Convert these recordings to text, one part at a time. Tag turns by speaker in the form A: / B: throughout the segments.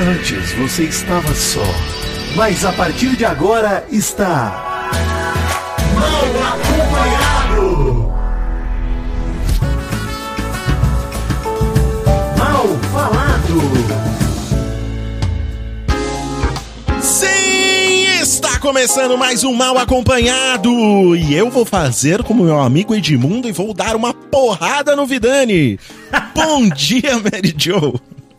A: Antes você estava só, mas a partir de agora está. Mal acompanhado! Mal falado!
B: Sim, está começando mais um Mal Acompanhado. E eu vou fazer como meu amigo Edmundo e vou dar uma porrada no Vidani. Bom dia, Mary Joe.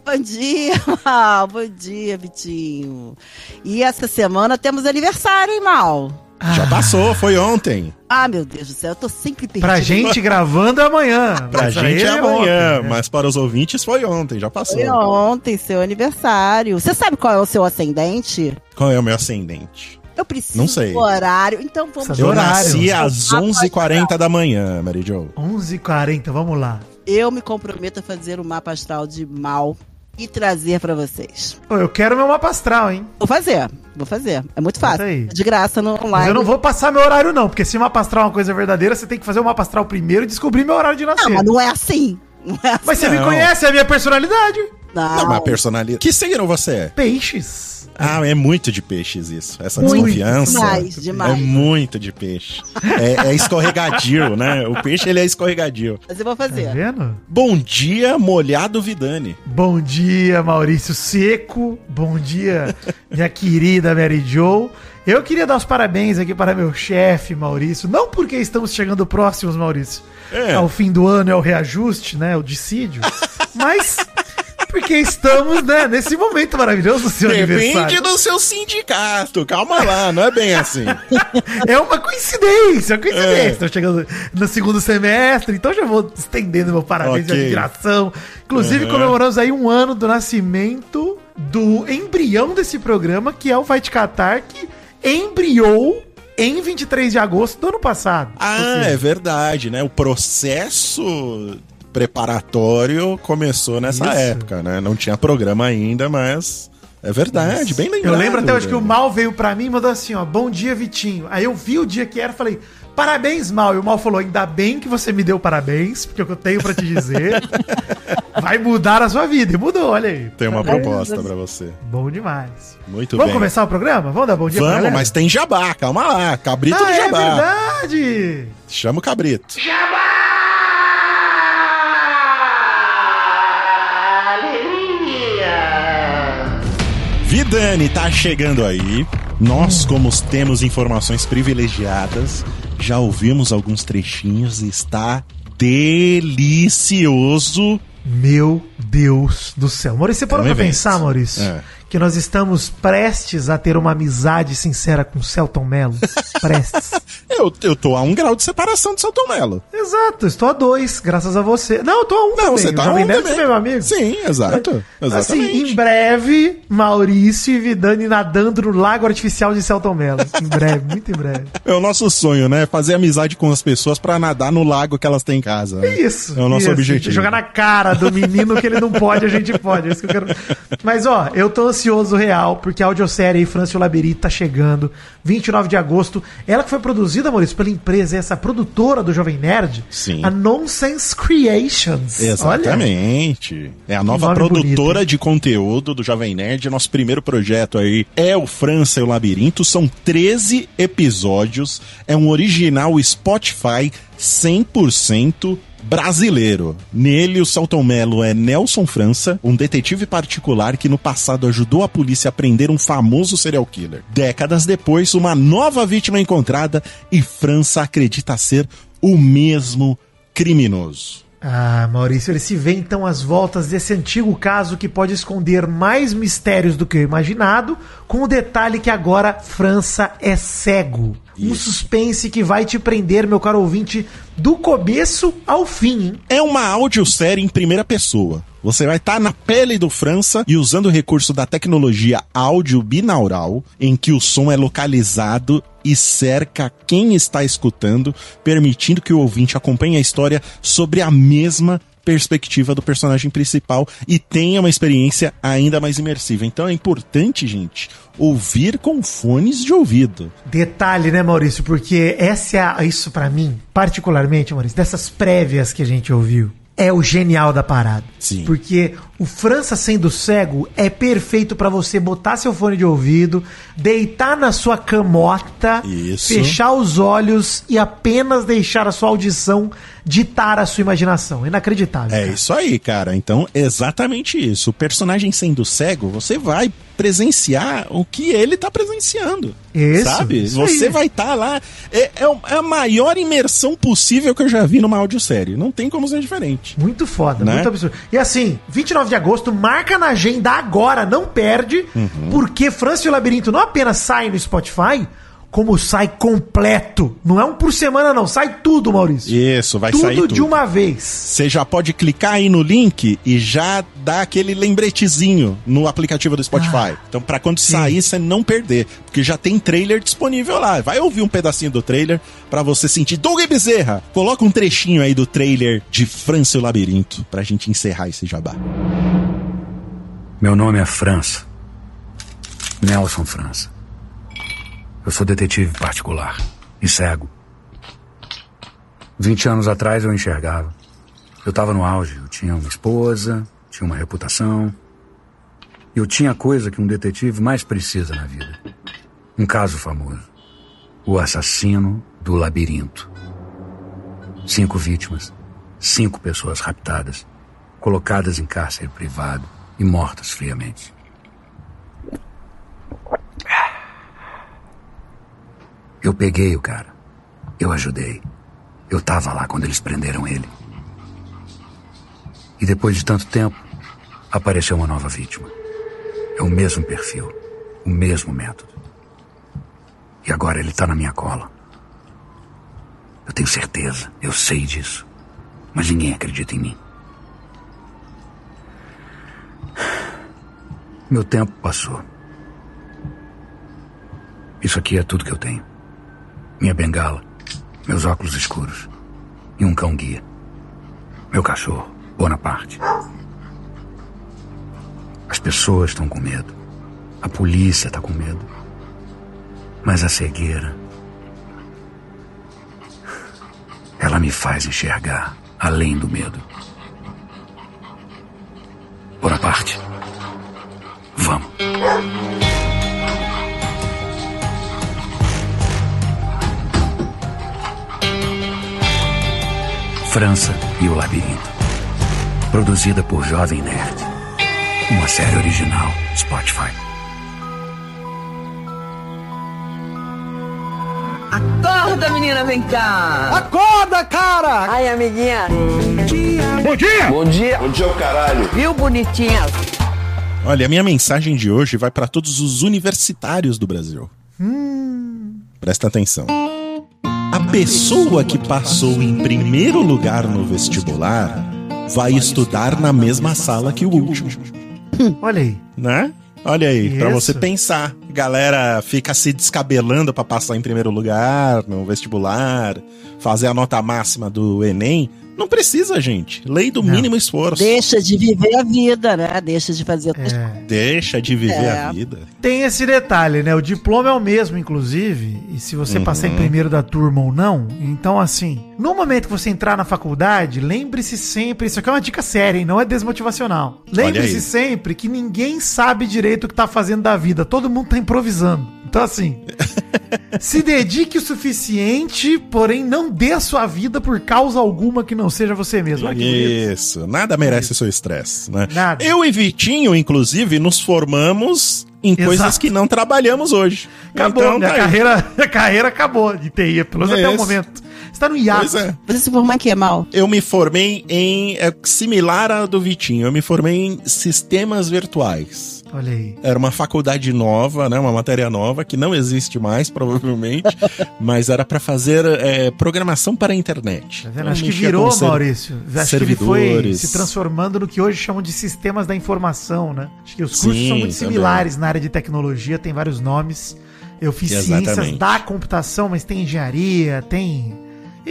C: Bom dia, Mal. Bom dia, Vitinho. E essa semana temos aniversário, hein, Mal?
B: Já passou, foi ontem.
C: Ah, meu Deus do céu, eu tô sempre perdida.
D: Pra gente gravando é amanhã.
B: Pra gente é amanhã,
D: ontem, né?
B: mas para os ouvintes foi ontem, já passou.
C: Foi ontem, seu aniversário. Você sabe qual é o seu ascendente?
B: Qual é o meu ascendente?
C: Eu preciso
B: Não sei.
C: do horário, então vamos...
B: Eu nasci às 11h40 da manhã, Mary Joe.
D: 11h40, vamos lá.
C: Eu me comprometo a fazer o mapa astral de Mal e trazer pra vocês.
D: Eu quero meu mapa astral, hein?
C: Vou fazer, vou fazer. É muito fácil.
D: aí.
C: É De graça no online.
D: Mas eu não vou passar meu horário, não, porque se o mapa astral é uma coisa verdadeira, você tem que fazer o mapa astral primeiro e descobrir meu horário de nascer.
C: Não, mas não é assim. Não é assim.
D: Mas você me
B: Não.
D: conhece, é a minha personalidade.
C: Não.
B: Não, mas personalidade. Que signo você é?
D: Peixes.
B: Ah, é muito de peixes isso. Essa
C: Muito,
B: desconfiança.
C: demais, demais.
B: É muito de peixe. É, é escorregadio, né? O peixe ele é escorregadio.
C: Mas eu vou
D: Tá
C: fazer.
D: vendo?
B: Bom dia, molhado Vidani.
D: Bom dia, Maurício Seco. Bom dia, minha querida Mary Joe. Eu queria dar os parabéns aqui para meu chefe, Maurício. Não porque estamos chegando próximos, Maurício.
B: É.
D: Ao fim do ano é o reajuste, né? O dissídio. mas porque estamos, né, nesse momento maravilhoso do seu
B: Depende
D: aniversário.
B: do seu sindicato. Calma lá, não é bem assim.
D: É uma coincidência, uma coincidência.
B: É.
D: Estou chegando no segundo semestre, então já vou estendendo meu parabéns de
B: Ok.
D: admiração. Inclusive,
B: Uhum.
D: comemoramos aí um ano do nascimento do embrião desse programa, que é o Vai Te Catar, que embriou em 23 de agosto do ano passado.
B: Ah,
D: seja,
B: é verdade, né? O processo preparatório começou nessa
D: Isso.
B: época, né? Não tinha programa ainda, mas é verdade, bem lembrado.
D: Eu lembro até hoje que o
B: velho.
D: Mal veio pra mim e mandou assim, ó, bom dia, Vitinho. Aí eu vi o dia que era, falei, parabéns, Mal. E o Mal falou, ainda bem que você me deu parabéns, porque é o que eu tenho pra te dizer vai mudar a sua vida. E mudou, olha aí.
B: Tem uma
D: Parabéns.
B: proposta pra você.
D: Bom demais.
B: Muito
D: Vamos
B: bem.
D: começar o programa? Vamos dar bom dia pra
B: Vamos, mas tem jabá, calma lá. Cabrito
D: Ah,
B: do
D: é
B: jabá.
D: verdade!
B: Chama o cabrito. Vidani tá chegando aí. Nós, como temos informações privilegiadas, já ouvimos alguns trechinhos e está delicioso.
D: Meu Deus do céu. Maurício, você parou
B: É um
D: pra
B: evento.
D: pensar, Maurício?
B: É.
D: Que nós estamos prestes a ter uma amizade sincera com o Celton Mello? prestes.
B: Eu, eu tô a um grau de separação de São Tomelo.
D: Exato, estou a dois, graças a você. Não, eu tô a um
B: Não,
D: também.
B: você tá
D: Jovem
B: um também.
D: é meu amigo.
B: Sim, exato.
D: Assim,
B: Exatamente.
D: em breve, Maurício e Vidani nadando no lago artificial de Celton Mello. Em breve, muito em breve.
B: É o nosso sonho, né? Fazer amizade com as pessoas pra nadar no lago que elas têm em casa. né?
D: Isso.
B: É o nosso
D: isso.
B: objetivo.
D: Jogar na cara do menino que ele não pode, a gente pode. É isso que eu quero. Mas, ó, eu tô ansioso real, porque a audiosérie França e o Labirinto tá chegando. 29 de agosto. Ela que foi produzida, Maurício, pela empresa, essa produtora do Jovem Nerd.
B: Sim.
D: A Nonsense Creations.
B: Exatamente. É a nova produtora
D: bonito,
B: de conteúdo do Jovem Nerd. Nosso primeiro projeto aí é o França e o Labirinto. São 13 episódios. É um original Spotify 100% brasileiro. Nele, o Celton Mello é Nelson França, um detetive particular que no passado ajudou a polícia a prender um famoso serial killer. Décadas depois, uma nova vítima é encontrada e França acredita ser o mesmo criminoso.
D: Ah, Maurício, ele se vê então às voltas desse antigo caso que pode esconder mais mistérios do que o imaginado, com o detalhe que agora França é cego. Um
B: Isso.
D: suspense que vai te prender, meu caro ouvinte, do começo ao fim, hein?
B: É uma audiosérie em primeira pessoa. Você vai estar na pele do França e usando o recurso da tecnologia áudio binaural, em que o som é localizado e cerca quem está escutando, permitindo que o ouvinte acompanhe a história sobre a mesma perspectiva do personagem principal e tenha uma experiência ainda mais imersiva. Então é importante, gente, ouvir com fones de ouvido.
D: Detalhe, né, Maurício? Porque essa é a, isso pra mim, particularmente, Maurício, dessas prévias que a gente ouviu. É o genial da parada.
B: Sim.
D: Porque o França sendo cego é perfeito pra você botar seu fone de ouvido, deitar na sua camota,
B: Isso.
D: fechar os olhos e apenas deixar a sua audição ditar a sua imaginação. Inacreditável.
B: É
D: cara.
B: isso aí, cara. Então, exatamente isso. O personagem sendo cego, você vai presenciar o que ele tá presenciando.
D: Isso,
B: sabe?
D: isso
B: você vai estar lá. É, é é a maior imersão possível que eu já vi numa audiosérie. Não tem como ser diferente.
D: Muito foda,
B: Né?
D: muito absurdo. E assim, 29 de agosto, marca na agenda agora, não perde,
B: Uhum.
D: porque França e o Labirinto não apenas sai no Spotify, como sai completo. Não é um por semana, não. Sai tudo, Maurício.
B: Isso, vai
D: tudo,
B: sair tudo.
D: de uma vez.
B: Você já pode clicar aí no link e já dar aquele lembretezinho no aplicativo do Spotify. então, pra quando sair, você não perder. Porque já tem trailer disponível lá. Vai ouvir um pedacinho do trailer pra você sentir. Doug Bezerra, coloca um trechinho aí do trailer de França e o Labirinto pra gente encerrar esse jabá.
E: Meu nome é França. Nelson França. Eu sou detetive particular e cego. 20 anos atrás eu enxergava. Eu estava no auge. Eu tinha uma esposa, tinha uma reputação. Eu tinha a coisa que um detetive mais precisa na vida: um caso famoso. O assassino do labirinto. Cinco vítimas, cinco pessoas raptadas, colocadas em cárcere privado e mortas friamente. Eu peguei o cara. Eu ajudei. Eu tava lá quando eles prenderam ele. E depois de tanto tempo, apareceu uma nova vítima. É o mesmo perfil, o mesmo método. E agora ele tá na minha cola. Eu tenho certeza, eu sei disso. Mas ninguém acredita em mim. Meu tempo passou. Isso aqui é tudo que eu tenho. Minha bengala, meus óculos escuros e um cão guia. Meu cachorro, Bonaparte. As pessoas estão com medo. A polícia está com medo. Mas a cegueira. Ela me faz enxergar além do medo. Bonaparte. Vamos. França e o Labirinto. Produzida por Jovem Nerd. Uma série original Spotify.
F: Acorda, menina, vem cá.
G: Acorda, cara!
F: Ai, amiguinha.
G: Bom dia!
F: Bom dia.
A: Bom dia, o caralho.
F: Viu, bonitinha?
B: Olha, a minha mensagem de hoje vai para todos os universitários do Brasil. Presta atenção. A pessoa que passou em primeiro lugar no vestibular vai estudar na mesma sala que o último,
D: Olha aí.
B: né? Olha aí, pra
D: Isso.
B: você pensar. Galera fica se descabelando pra passar em primeiro lugar no vestibular, fazer a nota máxima do Enem. Não precisa, gente. Lei do
D: Não.
B: mínimo esforço.
C: Deixa de viver a vida, né? Deixa de fazer outras
D: É.
B: Deixa de viver
C: É.
B: a vida.
D: Tem esse detalhe, né? O diploma é o mesmo, inclusive. E se você passar em primeiro da turma ou não. Então, assim, no momento que você entrar na faculdade, lembre-se sempre. Isso aqui é uma dica séria, hein? Não é desmotivacional. Lembre-se sempre que ninguém sabe direito o que tá fazendo da vida. Todo mundo tá improvisando. Então, assim, se dedique o suficiente, porém não dê a sua vida por causa alguma que não seja você mesmo.
B: Isso, nada merece seu estresse, né?
D: Nada.
B: Eu e Vitinho, inclusive, nos formamos em
D: Exato.
B: coisas que não trabalhamos hoje.
D: Acabou,
B: Então,
D: minha,
B: tá
D: carreira, minha carreira acabou de TI, pelo menos até o
B: Isso.
D: momento. Você tá no hiato.
B: Pois é.
C: Você se formar em que, Mal?
B: Eu me formei em. É similar à do Vitinho. Eu me formei em sistemas virtuais.
D: Olha aí.
B: Era uma faculdade nova, né? Uma matéria nova que não existe mais, provavelmente. mas era pra fazer é, programação para a internet.
D: Tá vendo?
B: Então,
D: Acho que virou, Maurício. Acho que ele foi
B: servidores.
D: se transformando no que hoje chamam de sistemas da informação, né? Acho que os cursos
B: Sim,
D: são muito
B: também.
D: similares na área de tecnologia, tem vários nomes. Eu fiz ciências
B: Exatamente.
D: da computação, mas tem engenharia, tem.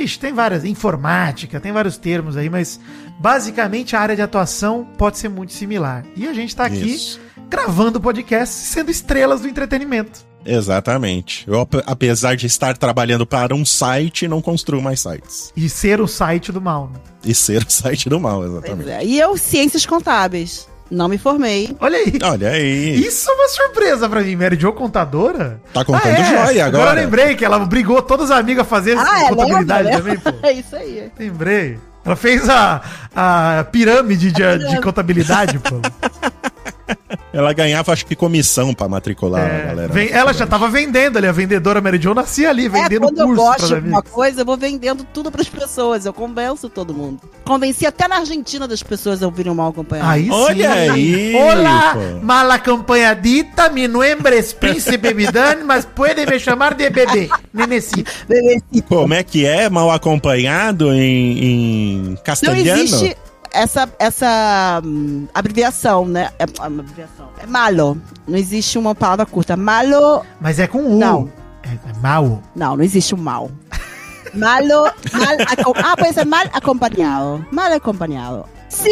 D: Ixi, tem várias. Informática, tem vários termos aí, mas basicamente a área de atuação pode ser muito similar. E a gente tá aqui
B: Isso.
D: gravando podcast sendo estrelas do entretenimento.
B: Exatamente. Eu, ap- apesar de estar trabalhando para um site, não construo mais sites.
D: E ser o site do mal. né?
B: E ser o site do mal, exatamente.
C: é. E eu, ciências contábeis. Não me formei.
D: Olha aí.
B: Olha aí.
D: Isso é uma surpresa pra mim. Mary Jo contadora?
B: Tá contando
D: Ah, é.
B: joia
D: Agora
B: agora.
D: eu lembrei que ela brigou todas as amigas a fazer
C: Ah, é
D: contabilidade
C: lembra,
D: também, pô.
C: É isso aí.
D: Lembrei. Ela fez a, a pirâmide de, de contabilidade, pô.
B: Ela ganhava, acho que, comissão pra matricular a
D: É,
B: galera.
D: vem- ela já tava vendendo ali, a vendedora Mary Jo nascia ali,
C: É,
D: vendendo
C: quando eu
D: curso
C: gosto
D: pras
C: de alguma
D: amigas.
C: coisa, eu vou vendendo tudo pras pessoas. Eu convenço todo mundo. Convenci até na Argentina das pessoas a ouvirem o mal acompanhado.
D: Aí sim.
B: Olha aí,
D: Olá,
B: pô.
D: mal acompanhadita, mi nombre es Príncipe Vidani, mas pode me chamar de bebê. Nenecito.
B: Como é que é? Mal acompanhado em, em
C: Não
B: castelhano?
C: existe essa, essa hum, abreviação, né? É, é uma abreviação. É malo. Não existe uma palavra curta. Malo.
D: Mas é com U.
C: Não.
D: É, é mal.
C: Não, não existe o mal. Malo. Mal, ah, pode ser mal acompanhado. Mal acompanhado. Sim!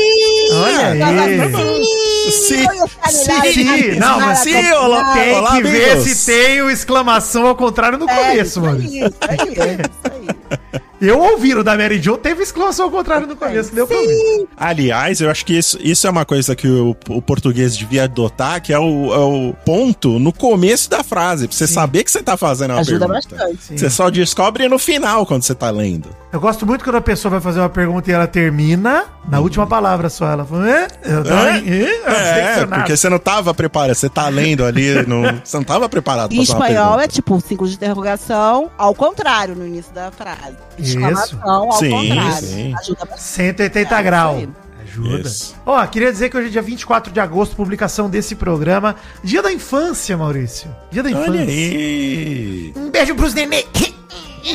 D: Olha aí.
C: Sim!
B: Sim,
C: Olha o
B: sim,
D: sim, não, mas
B: sim, olá,
D: Tem
B: olá,
D: que ver
B: amigos.
D: se tem o exclamação ao contrário no
C: É,
D: começo,
C: isso
D: mano.
C: aí, isso aí, isso aí.
D: Eu ouvi o da Mary Jo, teve exclamação ao contrário no começo, deu pra ouvir.
B: Aliás, eu acho que isso, isso é uma coisa que o, o português devia adotar, que é o, é o ponto no começo da frase, pra você saber que você tá fazendo uma
C: Ajuda
B: pergunta.
C: bastante.
B: Você só descobre no final quando você tá lendo.
D: Eu gosto muito quando a pessoa vai fazer uma pergunta e ela termina na última palavra só. Ela fala, Hã? Eu tava em- Hã? Eu
B: É, porque você não tava preparado, você tá lendo ali, não, você não tava preparado
C: Em
B: fazer uma
C: espanhol é tipo símbolo de interrogação ao contrário no início da frase.
D: Isso.
C: Ao
B: Sim,
C: contrário.
B: sim.
C: Ajuda bastante.
D: 180
C: É,
D: graus. Ajuda. Ó, queria dizer que hoje é dia 24 de agosto, publicação desse programa. Dia da infância, Maurício. Dia da infância.
B: Olha aí.
D: Um beijo pros nenê.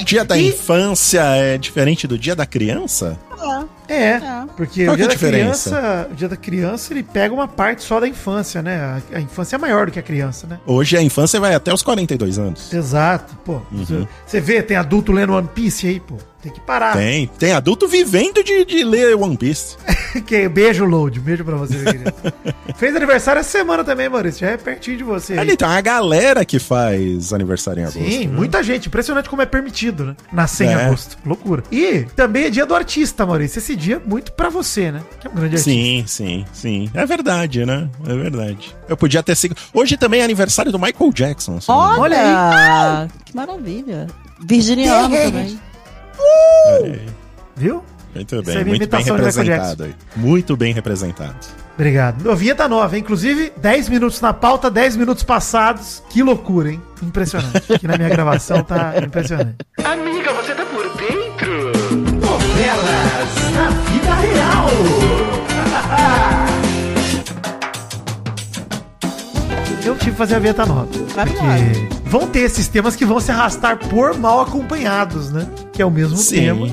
B: Dia da
D: E-
B: infância é diferente do dia da criança?
C: É.
D: É,
C: É.
D: porque
B: Qual
D: o
B: é
D: dia da
B: diferença?
D: criança, o dia da criança, ele pega uma parte só da infância, né? A, a infância é maior do que a criança, né?
B: Hoje a infância vai até os 42 anos.
D: Exato, pô.
B: Uhum.
D: Você vê, tem adulto lendo One Piece aí, pô. Tem que parar.
B: Tem, tem adulto vivendo de, de ler One Piece.
D: Que, beijo, Load. Beijo pra você, meu querido. Fez aniversário essa semana também, Maurício. Já é pertinho de você. aí.
B: Ali tem uma galera que faz aniversário em agosto.
D: Sim,
B: né?
D: muita gente. Impressionante como é permitido, né? Nascer em
B: É.
D: agosto. Loucura. E também é dia do artista, Maurício. Esse dia é muito pra você, né? Que é um grande artista.
B: Sim, sim, sim. É verdade, né? É verdade. Eu podia ter sido. Hoje também é aniversário do Michael Jackson. se não me engano.
C: Olha! Que maravilha. Virginiano também.
D: Viu?
B: Muito bem,
D: é minha
B: muito bem representado aí. Muito bem representado.
D: Obrigado. Ô, Vinheta nova, hein? Inclusive, 10 minutos na pauta, 10 minutos passados. Que loucura, hein? Impressionante. Aqui na minha gravação tá impressionante.
G: Amiga, você tá por dentro?
A: Novelas na vida real.
D: Eu tive que fazer a vinheta nova. Porque vão ter esses temas que vão se arrastar por mal acompanhados, né? Que é o mesmo
B: Sim.
D: tema.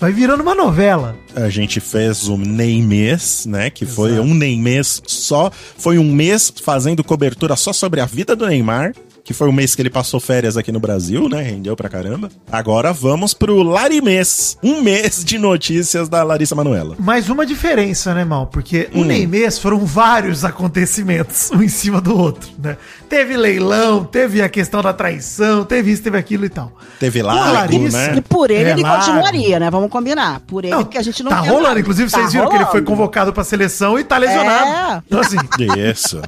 D: Vai virando uma novela.
B: A gente fez o Neymês, né? Que foi um Neymês só. Foi um mês fazendo cobertura só sobre a vida do Neymar. Que foi o mês que ele passou férias aqui no Brasil, né? Rendeu pra caramba. Agora vamos pro Larimês. Um mês de notícias da Larissa Manoela.
D: Mas uma diferença, né, Mal? Porque o
B: Hum.
D: Neymês foram vários acontecimentos, um em cima do outro, né? Teve leilão, teve a questão da traição, teve isso, teve aquilo e tal.
B: Teve
D: a Larissa,
B: né?
C: E por ele,
D: É,
C: ele
D: lá.
C: continuaria, né? Vamos combinar. Por ele,
D: Não,
C: que a gente não
D: tá rolando,
C: nada.
D: inclusive
C: Tá
D: vocês viram que ele foi
C: rolando.
D: convocado pra seleção e tá lesionado.
C: É.
D: Então assim,
B: Isso.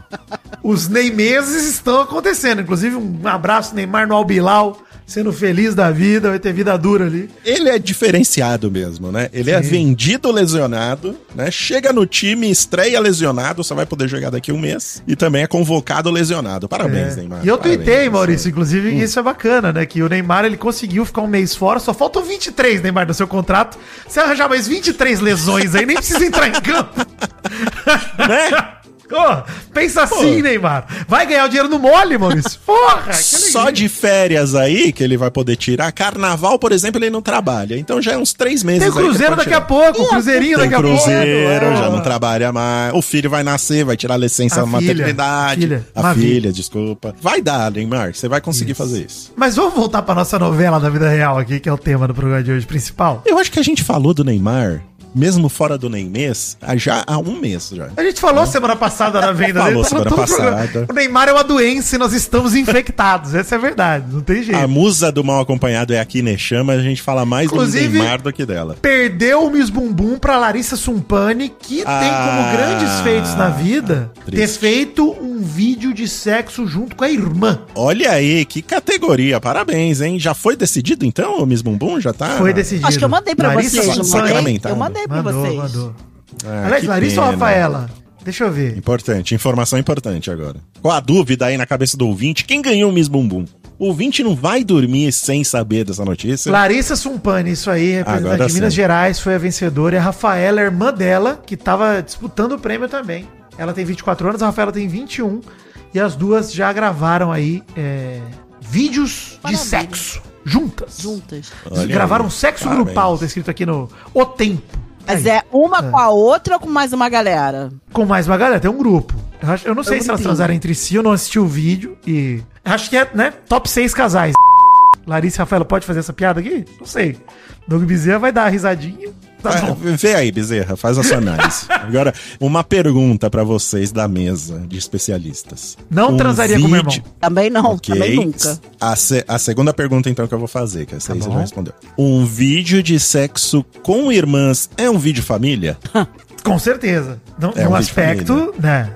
D: os Neymeses estão acontecendo. Inclusive um abraço Neymar no Albilau, sendo feliz da vida, vai ter vida dura ali.
B: Ele é diferenciado mesmo, né? Ele é vendido lesionado, né? Chega no time, estreia lesionado, só vai poder jogar daqui um mês. E também é convocado lesionado. Parabéns,
D: É.
B: Neymar.
D: E eu
B: Parabéns.
D: tuitei, Maurício, inclusive,
B: Hum.
D: isso é bacana, né? Que o Neymar ele conseguiu ficar um mês fora, só faltam 23, Neymar, no seu contrato. Se arranjar mais 23 lesões aí, nem precisa entrar em campo.
B: Né?
D: Ô, pensa assim, Neymar. Vai ganhar o dinheiro no mole, Maurício. Porra!
B: Só de férias aí que ele vai poder tirar. Carnaval, por exemplo, ele não trabalha. Então já é uns três meses
D: Tem o Cruzeiro daqui a pouco, o Cruzeirinho
B: Tem
D: daqui a pouco.
B: Cruzeiro, já não trabalha mais. O filho vai nascer, vai tirar licença
D: A
B: na
D: filha,
B: maternidade.
D: filha,
B: a filha,
D: filha.
B: desculpa. Vai dar, Neymar. Você vai conseguir fazer isso.
D: Mas vamos voltar pra nossa novela da vida real aqui, que é o tema do programa de hoje principal.
B: Eu acho que a gente falou do Neymar mesmo fora do Neymês, há já há um mês já.
D: A gente falou semana passada na venda
B: Falou
D: dele, tava
B: semana
D: programa.
B: passada.
D: O Neymar é uma doença e nós estamos infectados. Essa é a verdade, não tem jeito.
B: A musa do mal acompanhado é a Kine Chama, a gente fala mais
D: Inclusive-
B: do Neymar do que dela.
D: Perdeu o Miss Bumbum pra Larissa Sumpani, que tem
B: Ah,
D: como grandes feitos na vida ter
B: triste.
D: feito um vídeo de sexo junto com a irmã.
B: Olha aí, que categoria, parabéns, hein? Já foi decidido então, o Miss Bumbum? Já tá?
D: Foi decidido.
C: Acho que eu mandei pra
D: Larissa
C: mandei?
B: sacramentado.
C: Eu mandei pra
D: Mandou,
C: vocês.
D: mandou. Aliás,
B: que
D: Larissa ou
B: pena.
D: Rafaela? Deixa eu ver.
B: Importante, informação importante agora. Qual a dúvida aí na cabeça do ouvinte? Quem ganhou o Miss Bumbum? O ouvinte não vai dormir sem saber dessa notícia.
D: Larissa Sumpani, isso aí, representante
B: Agora
D: de Minas
B: sim.
D: Gerais, foi a vencedora. E a Rafaela, a irmã dela, que tava disputando o prêmio também. Ela tem 24 anos, a Rafaela tem 21. E as duas já gravaram aí é, vídeos
C: Maravilha.
D: de sexo juntas.
C: Juntas.
B: Olha
D: gravaram
B: aí.
D: sexo
B: Parabéns.
D: grupal, tá escrito aqui no O Tempo.
C: Mas é uma com a outra ou com mais uma galera?
D: Com mais uma galera, tem um grupo. Eu, não sei
C: Eu
D: se elas
C: entendi.
D: transaram entre si, eu não assisti o vídeo e. Acho que é, né? Top 6 casais. Larissa e Rafaela pode fazer essa piada aqui? Não sei. Doug Bezerra vai dar uma risadinha. Tá
B: Ah,
D: bom.
B: Vê aí, Bezerra, faz a sua análise. Agora, uma pergunta pra vocês da mesa de especialistas.
D: Não transaria com meu irmão.
C: Também não,
B: Ok.
C: também nunca.
B: A, se- a segunda pergunta, então, que eu vou fazer, que essa aí
D: Tá
B: você
D: bom.
B: já respondeu. Um vídeo de sexo com irmãs é um vídeo família?
D: Com certeza. Não,
B: É um vídeo
D: aspecto, né?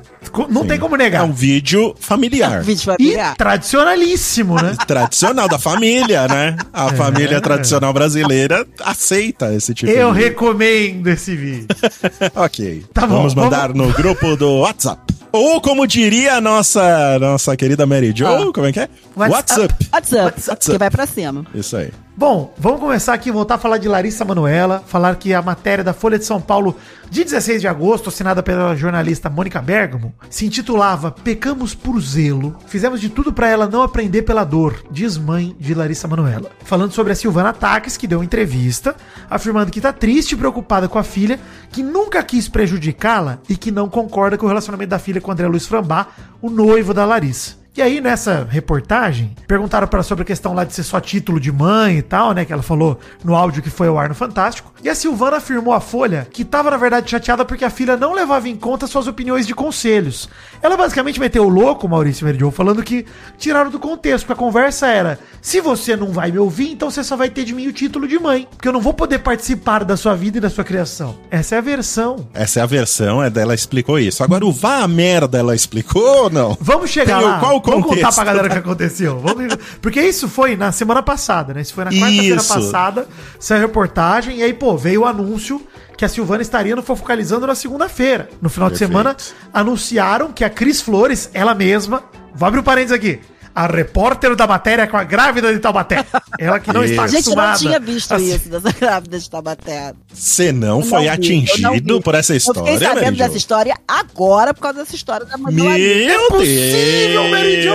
D: Não tem como
B: É
D: negar.
B: um vídeo familiar.
C: Vídeo
D: E
C: familiar.
D: tradicionalíssimo, né?
B: Tradicional da família, né? A família tradicional brasileira aceita esse tipo
D: Eu
B: de
D: recomendo esse vídeo.
B: Ok.
D: Tá bom,
B: vamos mandar no grupo do WhatsApp. Ou como diria a nossa, nossa querida Mary Jo,
C: Ah.
B: como é que é?
D: WhatsApp.
B: WhatsApp.
C: WhatsApp, que vai pra cima.
B: Isso aí.
D: Bom, vamos começar aqui, voltar a falar de Larissa Manuela, falar que a matéria da Folha de São Paulo de 16 de agosto, assinada pela jornalista Mônica Bergamo, se intitulava Pecamos por zelo, fizemos de tudo pra ela não aprender pela dor, diz mãe de Larissa Manuela. Falando sobre a Silvana Taques, que deu entrevista, afirmando que tá triste e preocupada com a filha, que nunca quis prejudicá-la e que não concorda com o relacionamento da filha com André Luiz Frambá, o noivo da Larissa. E aí, nessa reportagem, perguntaram para ela sobre a questão lá de ser só título de mãe e tal, né? Que ela falou no áudio que foi ao ar no Fantástico. E a Silvana afirmou à Folha que estava, na verdade, chateada porque a filha não levava em conta suas opiniões de conselhos. Ela basicamente meteu o louco, Maurício Meridion, falando que tiraram do contexto, porque a conversa era: se você não vai me ouvir, então você só vai ter de mim o título de mãe. Porque eu não vou poder participar da sua vida e da sua criação. Essa é a versão.
B: Essa é a versão, é dela explicou isso. Agora, o vá a merda, ela explicou ou não?
D: Vamos chegar
B: Tem
D: lá.
B: qual
D: Vamos contar pra galera o que aconteceu. Vamos- Porque isso foi na semana passada, né? Isso foi na quarta-feira passada. Saiu a reportagem. E aí, pô, veio o anúncio que a Silvana estaria no Fofocalizando na segunda-feira. No final de
B: Perfeito.
D: semana, anunciaram que a Cris Flores, ela mesma... Vou abrir um parênteses aqui. A repórter da matéria com a grávida de Taubaté. Ela que não
B: Isso.
D: está
C: A gente não
D: acostumada.
C: tinha visto
D: assim.
C: isso dessa grávida de Taubaté.
B: Você não
C: Eu
B: foi
C: não vi, eu não
B: atingido
C: vi.
B: por essa
C: Eu
B: história,
C: fiquei sabendo
B: Mary
C: dessa história agora por causa dessa história da do
B: Meu
C: Larissa.
B: Deus!
D: Possível, Mary Jo!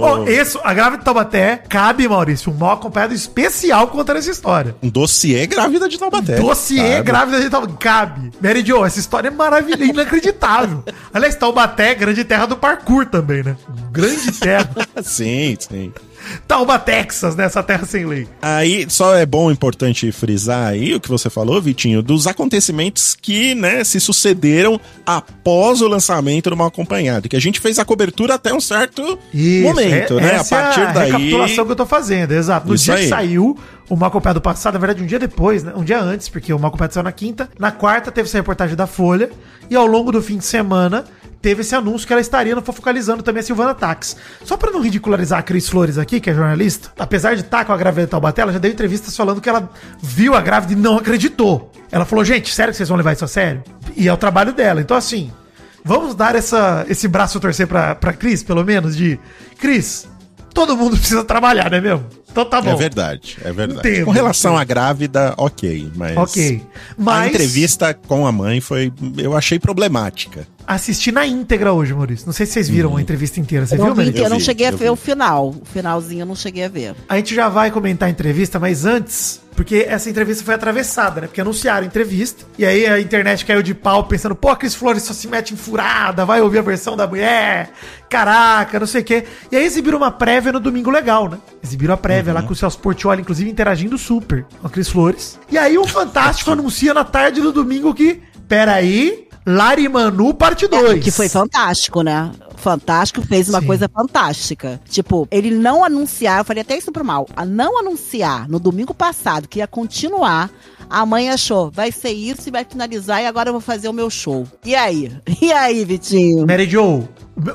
D: Ó, esse, a grávida de Taubaté cabe, Maurício, um mal acompanhado especial contando essa história.
B: Um dossiê grávida de Taubaté.
D: Dossiê
B: sabe?
D: grávida de Taubaté. Cabe. Mary Jo, essa história é maravilhosa, inacreditável. Aliás, Taubaté, grande terra do parkour também, né? Grande terra.
B: Sim, sim.
D: Tauba, Texas, nessa terra sem lei.
B: Aí, só é bom, importante frisar aí o que você falou, Vitinho, dos acontecimentos que, né, se sucederam após o lançamento do Mal Acompanhado, que a gente fez a cobertura até um certo momento,
D: é-
B: né? A partir
D: é a
B: daí...
D: recapitulação que eu tô fazendo, exato. No
B: Isso
D: dia que
B: aí.
D: saiu o Mal Acompanhado passado, na verdade, um dia depois, né? Um dia antes, porque o Mal Acompanhado saiu na quinta. Na quarta teve essa reportagem da Folha. E ao longo do fim de semana teve esse anúncio que ela estaria no Fofocalizando também a Silvana Tax. Só pra não ridicularizar a Cris Flores aqui, que é jornalista, apesar de estar com a grávida de Taubaté, ela já deu entrevistas falando que ela viu a grávida e não acreditou. Ela falou, gente, sério que vocês vão levar isso a sério? E é o trabalho dela. Então, assim, vamos dar essa, esse braço a torcer pra, pra Cris, pelo menos, de... Cris, todo mundo precisa trabalhar, não é mesmo? Então tá bom.
B: É verdade, é verdade.
D: Entendo,
B: com relação à grávida, ok, mas...
D: Ok.
B: A
D: Mas
B: entrevista com a mãe foi, eu achei problemática.
D: assisti na íntegra hoje, Maurício. Não sei se vocês viram a entrevista inteira. Você
C: Eu
D: viu,
C: não, vi, eu não
B: vi,
C: cheguei a ver
B: vi.
C: o final. O finalzinho eu não cheguei a ver.
D: A gente já vai comentar a entrevista, mas antes, porque essa entrevista foi atravessada, né? Porque anunciaram a entrevista, e aí a internet caiu de pau pensando, pô, a Cris Flores só se mete em furada, vai ouvir a versão da mulher, caraca, não sei o quê. E aí exibiram uma prévia no Domingo Legal, né? Exibiram a prévia prévia lá com o Celso Portioli, inclusive interagindo super com a Cris Flores. E aí o Fantástico anuncia na tarde do domingo que, peraí, Lari Manu parte 2.
C: Que foi fantástico, né? Fantástico fez uma
D: Sim.
C: coisa fantástica. Tipo, ele não anunciar, eu falei até isso pro mal, a não anunciar no domingo passado que ia continuar, a mãe achou, vai ser isso e vai finalizar e agora eu vou fazer o meu show. E aí? E aí, Vitinho?
D: Mary Joe,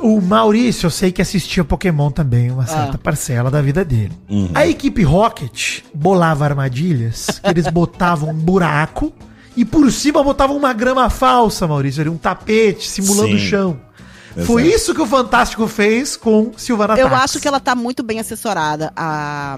D: o Maurício, eu sei que assistia Pokémon também, uma certa parcela da vida dele. A equipe Rocket bolava armadilhas, que eles botavam um buraco e por cima botavam uma grama falsa, Maurício, ali, um tapete simulando
B: Sim.
D: o chão. Foi
B: Exato.
D: isso que o Fantástico fez com Silvana
C: Eu
D: Tax.
C: acho que ela tá muito bem assessorada, a,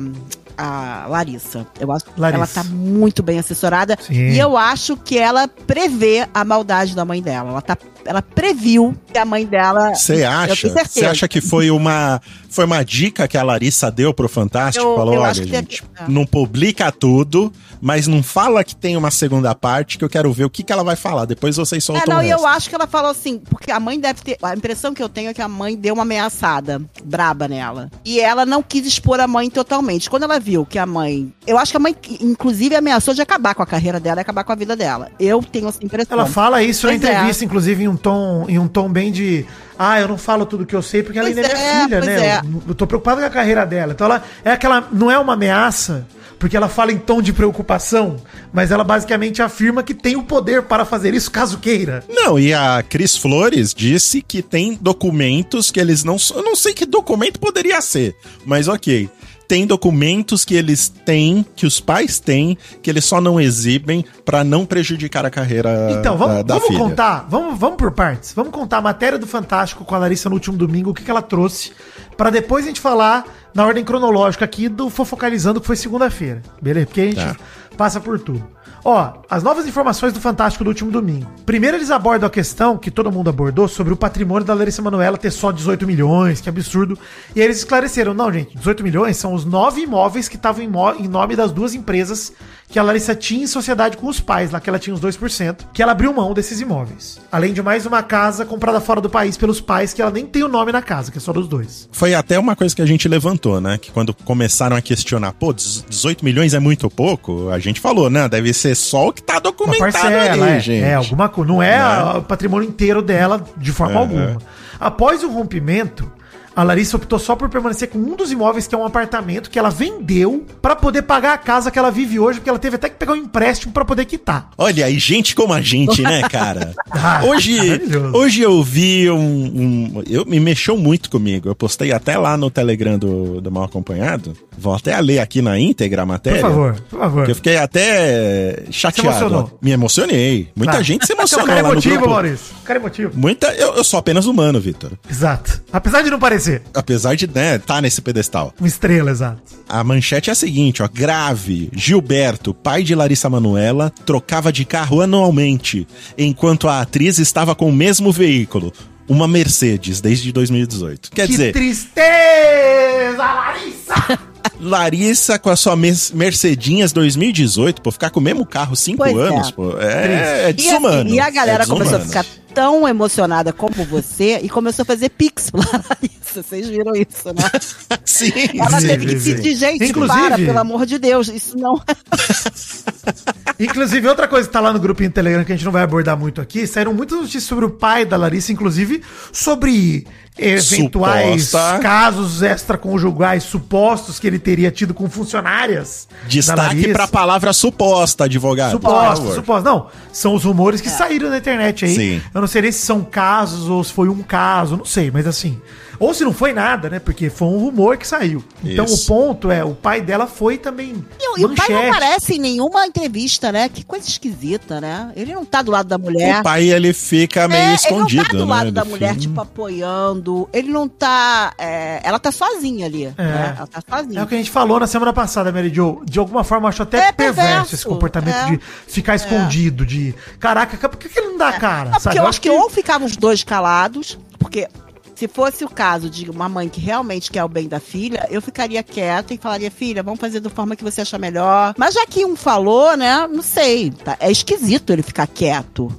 C: a Larissa. Eu acho que
D: Larissa.
C: ela tá muito bem assessorada.
D: Sim.
C: E eu acho que ela prevê a maldade da mãe dela. Ela, tá, ela previu que a mãe dela.
B: Você
C: Eu
B: acha?
C: tenho certeza.
B: Você acha que foi uma, foi uma dica que a Larissa deu pro Fantástico?
C: Eu-
B: Falou,
C: eu
B: olha,
C: que
B: gente,
C: deve-
B: não publica tudo, mas não fala que tem uma segunda parte, que eu quero ver o que, que ela vai falar. Depois vocês
C: É,
B: soltam
C: não,
B: o
C: e eu
B: resto.
C: acho que ela falou assim, porque a mãe deve ter. A impressão que eu tenho é que a mãe deu uma ameaçada braba nela. E ela não quis expor a mãe totalmente. Quando ela viu que a mãe. Eu acho que a mãe, inclusive, ameaçou de acabar com a carreira dela e acabar com a vida dela. Eu tenho essa impressão.
D: Ela fala isso na
C: Pois é.
D: entrevista, inclusive, em um tom, em um tom bem de. Ah, eu não falo tudo que eu sei, porque ela
C: Pois
D: ainda é minha
C: é,
D: filha, né?
C: é.
D: Eu, eu tô preocupado com a carreira dela. Então ela é aquela. Não é uma ameaça, porque ela fala em tom de preocupação, mas ela basicamente afirma que tem o poder para fazer isso caso queira.
B: Não, e a Cris Flores disse que tem documentos que eles não. Eu não sei que documento poderia ser, mas ok. Tem documentos que eles têm, que os pais têm, que eles só não exibem pra não prejudicar a carreira
D: Então, vamos,
B: da, da
D: vamos
B: filha.
D: contar, vamos, vamos por partes. Vamos contar a matéria do Fantástico com a Larissa no último domingo, o que, que ela trouxe, para depois a gente falar na ordem cronológica aqui do Fofocalizando, que foi segunda-feira. Beleza? Porque a gente
B: Tá.
D: passa por tudo. Ó, as novas informações do Fantástico do último domingo. Primeiro eles abordam a questão que todo mundo abordou sobre o patrimônio da Larissa Manoela ter só 18 milhões, que absurdo. E aí eles esclareceram, não, gente, 18 milhões são os nove imóveis que estavam em, nome das duas empresas que a Larissa tinha em sociedade com os pais, lá que ela tinha os 2%, que ela abriu mão desses imóveis. Além de mais uma casa comprada fora do país pelos pais, que ela nem tem o nome na casa, que é só dos dois.
B: Foi até uma coisa que a gente levantou, né? Que quando começaram a questionar, pô, 18 milhões é muito pouco, a gente falou, né? Deve ser só o que tá documentado
D: parcela,
B: ali,
D: é,
B: gente.
D: é alguma coisa. Não é a- o patrimônio inteiro dela de forma
B: É,
D: alguma. Após o rompimento, a Larissa optou só por permanecer com um dos imóveis, que é um apartamento que ela vendeu pra poder pagar a casa que ela vive hoje, porque ela teve até que pegar um empréstimo pra poder quitar.
B: Olha, e gente como a gente, né, cara?
D: Ah,
B: hoje, hoje eu vi um, um- Eu me mexeu muito comigo. Eu postei até lá no Telegram do, do Mal Acompanhado. Vou até ler aqui na íntegra a
D: Por
B: matéria.
D: favor, por favor.
B: Eu fiquei até chateado. Me emocionei. Muita
D: Tá.
B: gente se
D: é
B: emocionou
D: cara
B: lá no
D: emotivo. Maurício. Um cara emotivo.
B: Muita, eu, eu sou apenas humano, Vitor.
D: Exato. Apesar de não parecer.
B: Apesar de né, tá nesse pedestal.
D: Uma estrela, exato.
B: A manchete é a seguinte, ó. Grave. Gilberto, pai de Larissa Manoela, trocava de carro anualmente, enquanto a atriz estava com o mesmo veículo. Uma Mercedes, desde 2018. Quer
D: que
B: dizer,
D: tristeza, Larissa!
B: Larissa com a sua Mer- Mercedinhas 2018, pô, ficar com o mesmo carro cinco
C: Pois é.
B: anos, pô, é, é
C: E, assim,
B: desumano.
C: e a galera
B: é
C: começou a ficar tão emocionada como você e começou a fazer pix pra Larissa. Vocês viram isso, né?
B: Sim,
C: Ela
B: sim.
C: teve que pedir, gente,
D: Inclusive-
C: para, pelo amor de Deus. Isso não
D: Inclusive, outra coisa que tá lá no grupinho do Telegram que a gente não vai abordar muito aqui, saíram muitas notícias sobre o pai da Larissa, inclusive sobre eventuais
B: Suposta.
D: casos extraconjugais supostos que ele teria tido com funcionárias.
B: Destaque
D: Larissa.
B: pra palavra suposta, advogado. favor.
D: suposto. Não, são os rumores que saíram na internet aí.
B: Sim.
D: Eu não sei nem se são casos ou se foi um caso, não sei, mas assim. Ou se não foi nada, né? Porque foi um rumor que saiu. Então
B: Isso.
D: o ponto é, o pai dela foi também.
C: E, o- e o pai não aparece em nenhuma entrevista, né? Que coisa esquisita, né? Ele não tá do lado da mulher.
B: O pai, ele fica meio
C: É,
B: escondido,
C: ele não tá do
B: né?
C: lado da
B: do
C: mulher,
B: filme.
C: tipo, apoiando. Ele não tá. é, ela tá sozinha ali. né? Ela tá sozinha.
D: É o que a gente falou na semana passada, Mary Jo. De alguma forma, eu acho até
C: É
D: perverso,
C: perverso,
D: esse comportamento
C: é.
D: de ficar escondido, de. Caraca, por que, que ele não dá cara?
C: Não, porque
D: sabe?
C: eu acho que ou ficavam os dois calados, porque se fosse o caso de uma mãe que realmente quer o bem da filha, eu ficaria quieta e falaria, filha, vamos fazer da forma que você achar melhor. Mas já que um falou, né, não sei, tá- é esquisito ele ficar quieto.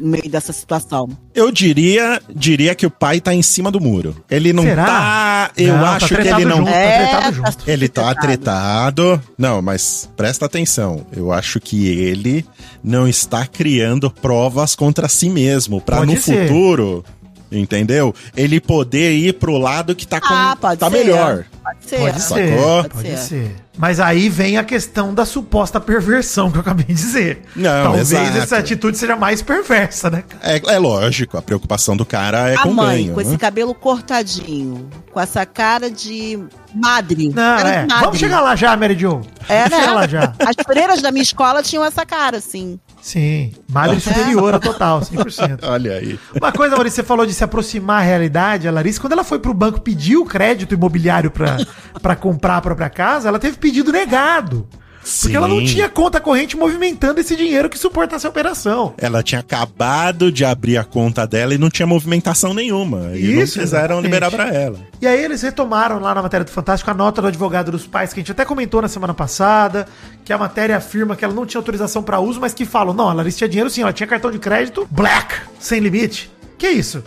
C: no meio dessa situação.
B: Eu diria, diria que o pai tá em cima do muro. Ele não
D: Será?
B: tá. Eu
D: Não, tá
B: acho que
D: tretado
B: ele não.
D: junto. tá tretado junto.
B: Ele tá
C: tretado.
B: Não, mas presta atenção. Eu acho que ele não está criando provas contra si mesmo. Pra
D: Pode
B: no
D: ser.
B: futuro, entendeu? Ele poder ir pro lado que tá, com,
C: Ah,
B: tá
C: ser.
B: melhor.
C: Pode ser.
D: Pode
B: Sacou?
D: ser.
B: Pode
D: Pode
C: ser.
D: ser. Mas aí vem a questão da suposta perversão que eu acabei de dizer.
B: Não,
D: Talvez
B: exato.
D: essa atitude seja mais perversa, né?
B: É, é lógico, a preocupação do cara é
C: a
B: com
C: mãe,
B: ganho.
C: com
B: né?
C: esse cabelo cortadinho, com essa cara de madre.
D: Não,
C: cara
D: é.
C: de madre.
D: Vamos chegar lá já, Mary Jo.
C: É,
D: Vamos chegar lá
C: né?
D: já.
C: As freiras da minha escola tinham essa cara, assim.
D: Sim. Madre superior a total, 100%.
B: Olha aí.
D: Uma coisa, Maurício, você falou de se aproximar à realidade. A Larissa, quando ela foi pro banco pedir o crédito imobiliário pra, pra comprar a própria casa, ela teve pedido negado. Porque ela não
B: Sim.
D: tinha conta corrente movimentando esse dinheiro que suportasse a operação.
B: Ela tinha acabado de abrir a conta dela e não tinha movimentação nenhuma. E não
D: Isso,
B: quiseram
D: exatamente.
B: liberar pra ela.
D: E aí eles retomaram lá na matéria do Fantástico a nota do advogado dos pais, que a gente até comentou na semana passada, que a matéria afirma que ela não tinha autorização pra uso, mas que falam, não, a Larissa tinha dinheiro sim, ela tinha cartão de crédito black, sem limite. Que isso?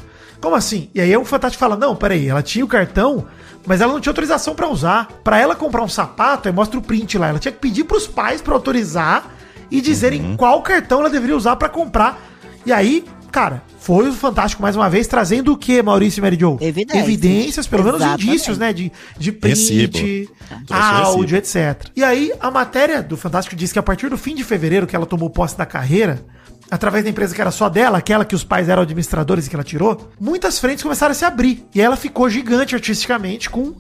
D: Como assim? E aí o Fantástico fala, não, peraí, ela tinha o cartão, mas ela não tinha autorização pra usar. Pra ela comprar um sapato, aí mostra o print lá, ela tinha que pedir pros pais pra autorizar e dizerem qual cartão ela deveria usar pra comprar. E aí, cara, foi o Fantástico mais uma vez trazendo o que, Maurício e Mary Jo?
C: Evidências.
D: Evidências, pelo menos
C: Exatamente.
D: indícios, né? De, de print,
B: Recibo.
D: áudio, etc. E aí, a matéria do Fantástico diz que a partir do fim de fevereiro, que ela tomou posse da carreira, através da empresa que era só dela, aquela que os pais eram administradores e que ela tirou, muitas frentes começaram a se abrir. E ela ficou gigante artisticamente com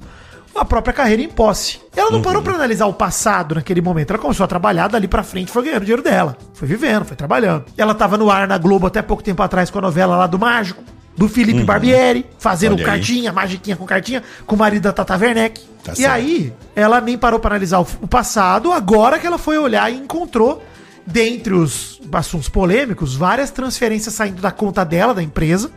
D: a própria carreira em posse. Ela não parou pra analisar o passado naquele momento. Ela começou a trabalhar dali pra frente, foi ganhando o dinheiro dela. Foi vivendo, foi trabalhando. Ela tava no ar na Globo até pouco tempo atrás com a novela lá do Mágico, do Felipe Barbieri, fazendo
B: Olha aí.
D: cartinha, magiquinha com cartinha, com o marido da Tata Werneck.
B: Tá
D: e
B: certo.
D: aí, ela nem parou pra analisar o, o passado, agora que ela foi olhar e encontrou, dentre os assuntos polêmicos, várias transferências saindo da conta dela, da empresa,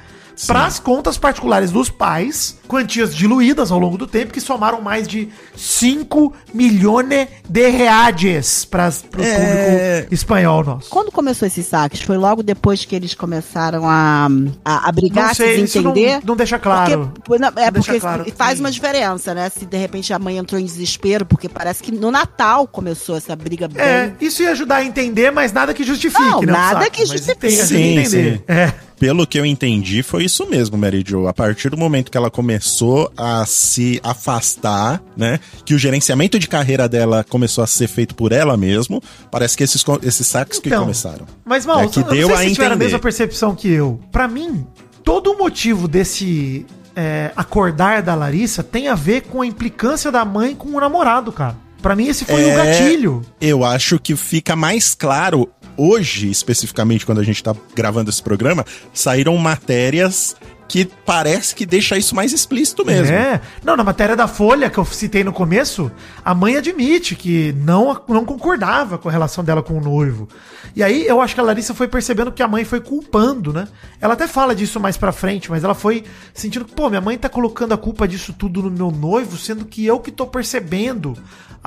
D: para as contas particulares dos pais, quantias diluídas ao longo do tempo, que somaram mais de 5 milhões de reais para o
B: É.
D: público espanhol nosso.
C: Quando começou esses saques? Foi logo depois que eles começaram a, a, a brigar,
D: Não sei,
C: se
D: isso não,
C: entender?
D: não deixa claro.
C: Porque, não, é
D: Não
C: porque
D: claro.
C: faz
D: Sim.
C: uma diferença, né? Se de repente a mãe entrou em desespero, porque parece que no Natal começou essa briga bem.
D: É, isso ia ajudar a entender, mas nada que justifique,
C: Não,
D: né?
C: nada que justifique.
D: tem- ajuda a
B: Sim,
D: entender.
B: sim.
D: É.
B: Pelo que eu entendi, foi isso mesmo, Mary Jo. A partir do momento que ela começou a se afastar, né? Que o gerenciamento de carreira dela começou a ser feito por ela mesmo, parece que esses, esses saques que
D: Então,
B: começaram.
D: Mas, mal,
B: É que
D: eu não
B: deu
D: sei
B: a
D: se tiveram a mesma percepção que eu. Pra mim, todo o motivo desse é, acordar da Larissa tem a ver com a implicância da mãe com o namorado, cara. Pra mim, esse foi o
B: É,
D: gatilho.
B: Eu acho que fica mais claro hoje, especificamente, quando a gente tá gravando esse programa, saíram matérias que parece que deixa isso mais explícito mesmo.
D: É. Não, na matéria da Folha que eu citei no começo, a mãe admite que não, não concordava com a relação dela com o noivo. E aí eu acho que a Larissa foi percebendo que a mãe foi culpando, né? Ela até fala disso mais pra frente, mas ela foi sentindo que, pô, minha mãe tá colocando a culpa disso tudo no meu noivo, sendo que eu que tô percebendo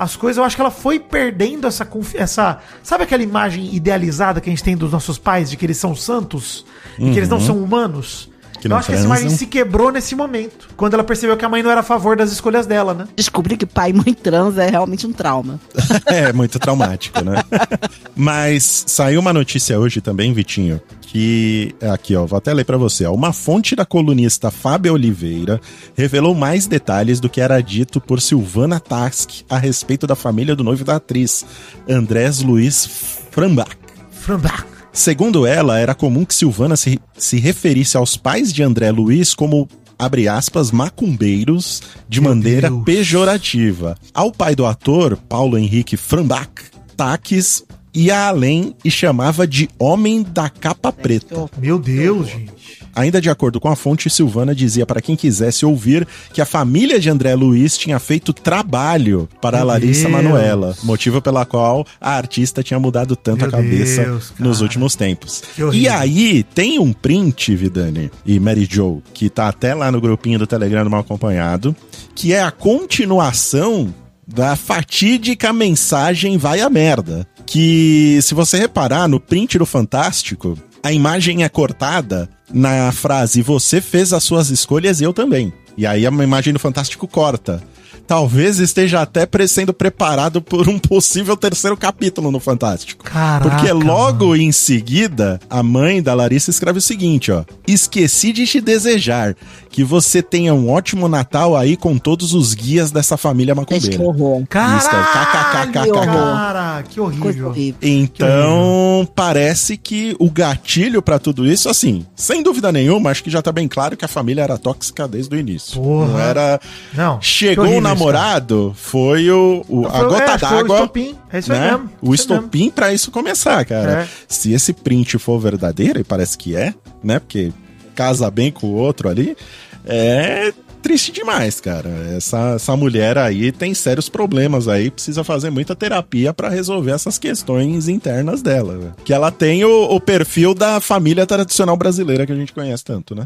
D: as coisas. Eu acho que ela foi perdendo essa confiança. Sabe aquela imagem idealizada que a gente tem dos nossos pais, de que eles são santos e que eles não são humanos?
B: Que
D: eu acho que essa
B: transam.
D: imagem se quebrou nesse momento. Quando ela percebeu que a mãe não era a favor das escolhas dela, né?
C: Descobrir que pai e mãe trans é realmente um trauma.
B: é muito traumático, né? Mas saiu uma notícia hoje também, Vitinho, que aqui, ó, vou até ler pra você. Ó, uma fonte da colunista Fábia Oliveira revelou mais detalhes do que era dito por Silvana Task a respeito da família do noivo da atriz, Andrés Luiz Frambach.
D: Frambach.
B: Segundo ela, era comum que Silvana se, se referisse aos pais de André Luiz como, abre aspas, macumbeiros de
D: Meu
B: maneira
D: Deus.
B: pejorativa. Ao pai do ator, Paulo Henrique Frambach, Taques ia além e chamava de Homem da Capa Preta.
D: Meu Deus, gente.
B: Ainda de acordo com a fonte, Silvana dizia para quem quisesse ouvir que a família de André Luiz tinha feito trabalho para a
D: Meu
B: Larissa
D: Deus.
B: Manoela, motivo pela qual a artista tinha mudado tanto
D: Meu
B: a cabeça
D: Deus,
B: nos últimos tempos. E aí, tem um print, Vidani e Mary Jo, que tá até lá no grupinho do Telegram do Mal Acompanhado, que é a continuação da fatídica mensagem vai a merda. Que, se você reparar no print do Fantástico, a imagem é cortada na frase você fez as suas escolhas e eu também. E aí a imagem do Fantástico corta. Talvez esteja até sendo preparado por um possível terceiro capítulo no Fantástico.
D: Caraca,
B: Porque logo em seguida, a mãe da Larissa escreve o seguinte, ó. Esqueci de te desejar que você tenha um ótimo Natal aí com todos os guias dessa família
C: Gente, que
B: macumbeira.
C: horror.
D: Caralho, cara, que horrível.
C: horrível.
B: Então, parece que o gatilho pra tudo isso, assim, sem dúvida nenhuma, acho que já tá bem claro que a família era tóxica desde o início.
D: Porra.
B: Não era.
D: Não,
B: Chegou
D: isso,
B: namorado, foi o, o-
D: Foi-
B: a gota
D: é, foi o
B: d'água.
D: estopim. É isso
B: né?
D: mesmo,
B: O
D: mesmo.
B: estopim pra isso começar, cara.
D: É.
B: Se esse print for verdadeiro, e parece que é, né? Porque casa bem com o outro ali, é triste demais, cara. Essa, essa mulher aí tem sérios problemas aí, precisa fazer muita terapia pra resolver essas questões internas dela. né? Que ela tem o, o perfil da família tradicional brasileira que a gente conhece tanto, né?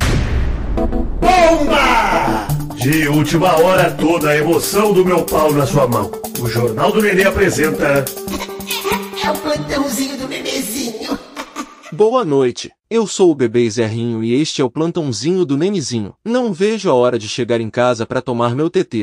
A: De última hora, toda a emoção do meu pau na sua mão. O Jornal do Nenê apresenta.
H: É o plantãozinho do bebezinho.
I: Boa noite. Eu sou o bebê Zerrinho e este é o plantãozinho do Nenizinho. Não vejo a hora de chegar em casa para tomar meu TT.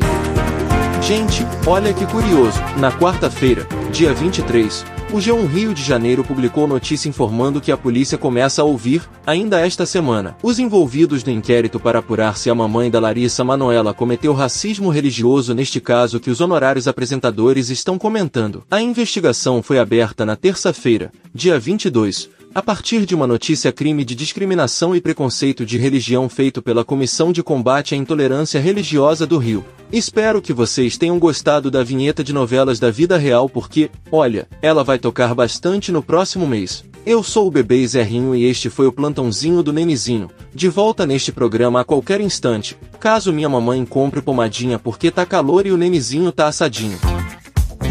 I: Gente, olha que curioso. Na quarta-feira, dia 23, o G1 Rio de Janeiro publicou notícia informando que a polícia começa a ouvir, ainda esta semana, os envolvidos no inquérito para apurar se a mamãe da Larissa Manoela cometeu racismo religioso neste caso que os honorários apresentadores estão comentando. A investigação foi aberta na terça-feira, dia 22, a partir de uma notícia crime de discriminação e preconceito de religião feito pela Comissão de Combate à Intolerância Religiosa do Rio. Espero que vocês tenham gostado da vinheta de novelas da vida real porque, olha, ela vai tocar bastante no próximo mês. Eu sou o bebê Zerrinho e este foi o plantãozinho do Nenizinho. De volta neste programa a qualquer instante, caso minha mamãe compre pomadinha porque tá calor e o Nenizinho tá assadinho.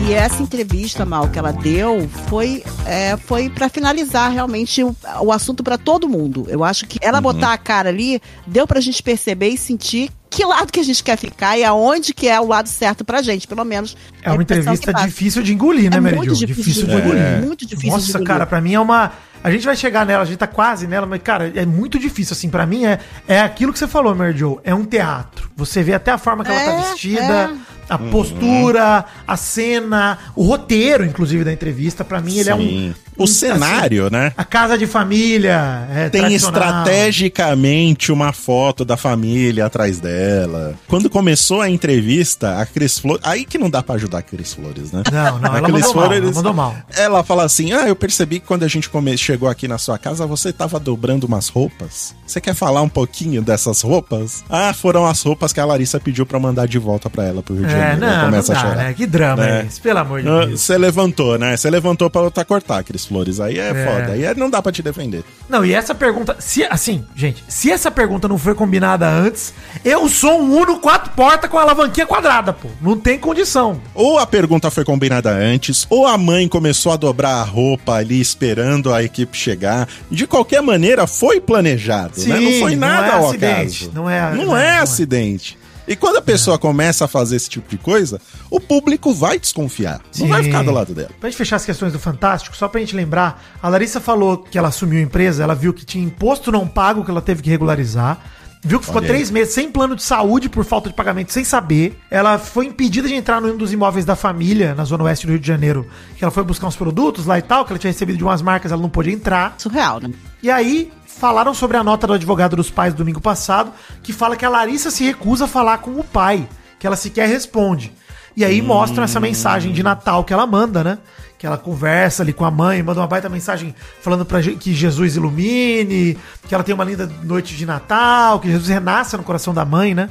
C: E essa entrevista, Mal, que ela deu, foi, é, foi para finalizar realmente o, o assunto para todo mundo. Eu acho que ela botar a cara ali, deu pra gente perceber e sentir que lado que a gente quer ficar e aonde que é o lado certo pra gente, pelo menos.
D: É uma
C: a
D: entrevista difícil de engolir, né,
C: É
D: Mary
C: muito
D: Jo?
C: difícil de
D: engolir.
C: engolir, muito difícil de
D: Nossa,
C: engolir.
D: cara, pra mim é uma. A gente vai chegar nela, a gente tá quase nela, mas, cara, é muito difícil, assim, pra mim é, é aquilo que você falou, Mary Jo, é um teatro. Você vê até a forma que ela tá
C: É,
D: vestida, a postura, a cena, o roteiro, inclusive, da entrevista, pra mim ele é um...
B: O
D: um,
B: cenário, né?
D: assim, a casa de família, é,
B: Tem estrategicamente uma foto da família atrás dela. Quando começou a entrevista, a Cris Flores. Aí que não dá pra ajudar a Cris Flores, né?
D: Não, não,
B: A
D: ela
B: Cris
D: mandou mal, ela mandou mal.
B: Ela fala assim: Ah, eu percebi que quando a gente come- chegou aqui na sua casa, você tava dobrando umas roupas. Você quer falar um pouquinho dessas roupas? Ah, foram as roupas que a Larissa pediu pra mandar de volta pra ela pro Rio de
D: É,
B: Janeiro. Ela
D: não, não
B: começa
D: dá,
B: a chorar.
D: né? Que drama
B: Né?
D: é esse, pelo amor de
B: Ah,
D: Deus.
B: Você levantou, né? Você levantou pra outra cortar, Cris Flores. Aí é,
D: É.
B: foda. Aí é- não dá pra te defender.
D: Não, e essa pergunta, se assim, gente, se essa pergunta não foi combinada antes, eu sou um Uno quatro portas com a alavanquinha quadrada, pô. Não tem condição.
B: Ou a pergunta foi combinada antes, ou a mãe começou a dobrar a roupa ali esperando a equipe chegar. De qualquer maneira, foi planejado, né? Não
D: Sim,
B: foi
D: não
B: nada
D: é
B: ao
D: acidente,
B: acaso.
D: não é-
B: não,
D: não é,
B: é
D: é.
B: acidente. E quando a pessoa começa a fazer esse tipo de coisa, o público vai desconfiar.
D: Sim.
B: Não vai ficar do lado dela.
D: Pra gente fechar as questões do Fantástico, só pra gente lembrar, a Larissa falou que ela assumiu a empresa, ela viu que tinha imposto não pago que ela teve que regularizar. Viu que ficou
B: Olha
D: três
B: aí.
D: meses sem plano de saúde por falta de pagamento, sem saber. Ela foi impedida de entrar num dos imóveis da família, na zona oeste do Rio de Janeiro, que ela foi buscar uns produtos lá e tal, que ela tinha recebido de umas marcas, ela não pôde entrar.
C: Surreal, né?
D: E aí, falaram sobre a nota do advogado dos pais domingo passado, que fala que a Larissa se recusa a falar com o pai, que ela sequer responde. E aí mostram essa mensagem de Natal que ela manda, né? Que ela conversa ali com a mãe, manda uma baita mensagem falando gente que Jesus ilumine, que ela tem uma linda noite de Natal, que Jesus renasça no coração da mãe, né?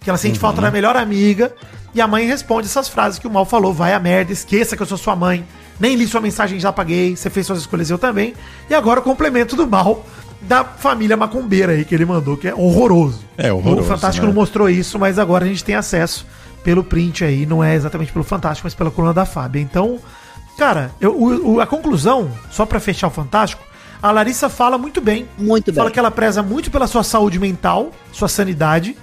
D: Que ela sente falta da melhor amiga. E a mãe responde essas frases que o mal falou: vai a merda, esqueça que eu sou sua mãe. Nem li sua mensagem, já paguei. Você fez suas escolhas, eu também. E agora o complemento do mal da família macumbeira aí que ele mandou, que é horroroso.
B: É horroroso,
D: O Fantástico
B: né?
D: não mostrou isso, mas agora a gente tem acesso pelo print aí. Não é exatamente pelo Fantástico, mas pela coluna da Fábia. Então, cara, eu- o- o- a conclusão, só pra fechar o Fantástico, a Larissa fala muito bem.
C: Muito
D: Fala
C: bem.
D: que ela preza muito pela sua saúde mental, sua sanidade,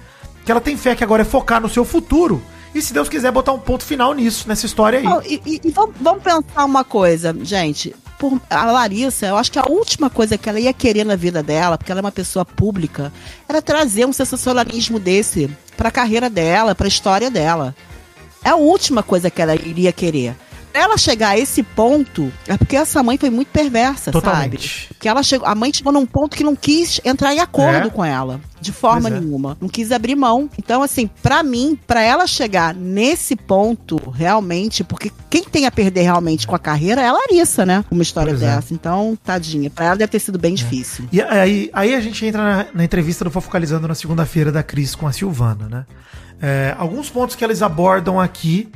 D: que ela tem fé que agora é focar no seu futuro. E se Deus quiser botar um ponto final nisso, nessa história aí.
C: Não, e, e- e vamos, vamos pensar uma coisa, gente. por a Larissa, eu acho que a última coisa que ela ia querer na vida dela, porque ela é uma pessoa pública, era trazer um sensacionalismo desse pra carreira dela, pra história dela. É a última coisa que ela iria querer. Pra ela chegar a esse ponto, é porque essa mãe foi muito perversa,
D: Totalmente.
C: sabe? Que ela chegou, a mãe chegou num ponto que não quis entrar em acordo
D: É.
C: com ela, de forma
D: é.
C: nenhuma. Não quis abrir mão. Então, assim, pra mim, pra ela chegar nesse ponto, realmente, porque quem tem a perder realmente com a carreira é a Larissa, né? Uma história
D: Pois é.
C: dessa. Então, tadinha. Pra ela deve ter sido bem difícil.
D: E aí, aí a gente entra na, na entrevista do Fofocalizando na segunda-feira da Cris com a Silvana, né? É, alguns pontos que eles abordam aqui.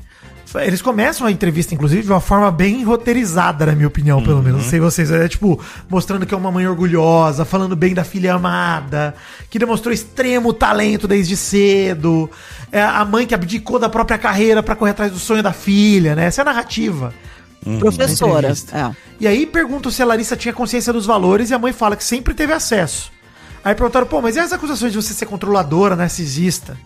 D: Eles começam a entrevista, inclusive, de uma forma bem roteirizada, na minha opinião, pelo menos. Não sei vocês. É tipo, mostrando que é uma mãe orgulhosa, falando bem da filha amada, que demonstrou extremo talento desde cedo. É a mãe que abdicou da própria carreira pra correr atrás do sonho da filha, né? Essa é a narrativa.
C: Professora.
D: entrevista.
C: É.
D: E aí perguntam se a Larissa tinha consciência dos valores e a mãe fala que sempre teve acesso. Aí perguntaram, pô, mas e as acusações de você ser controladora, narcisista?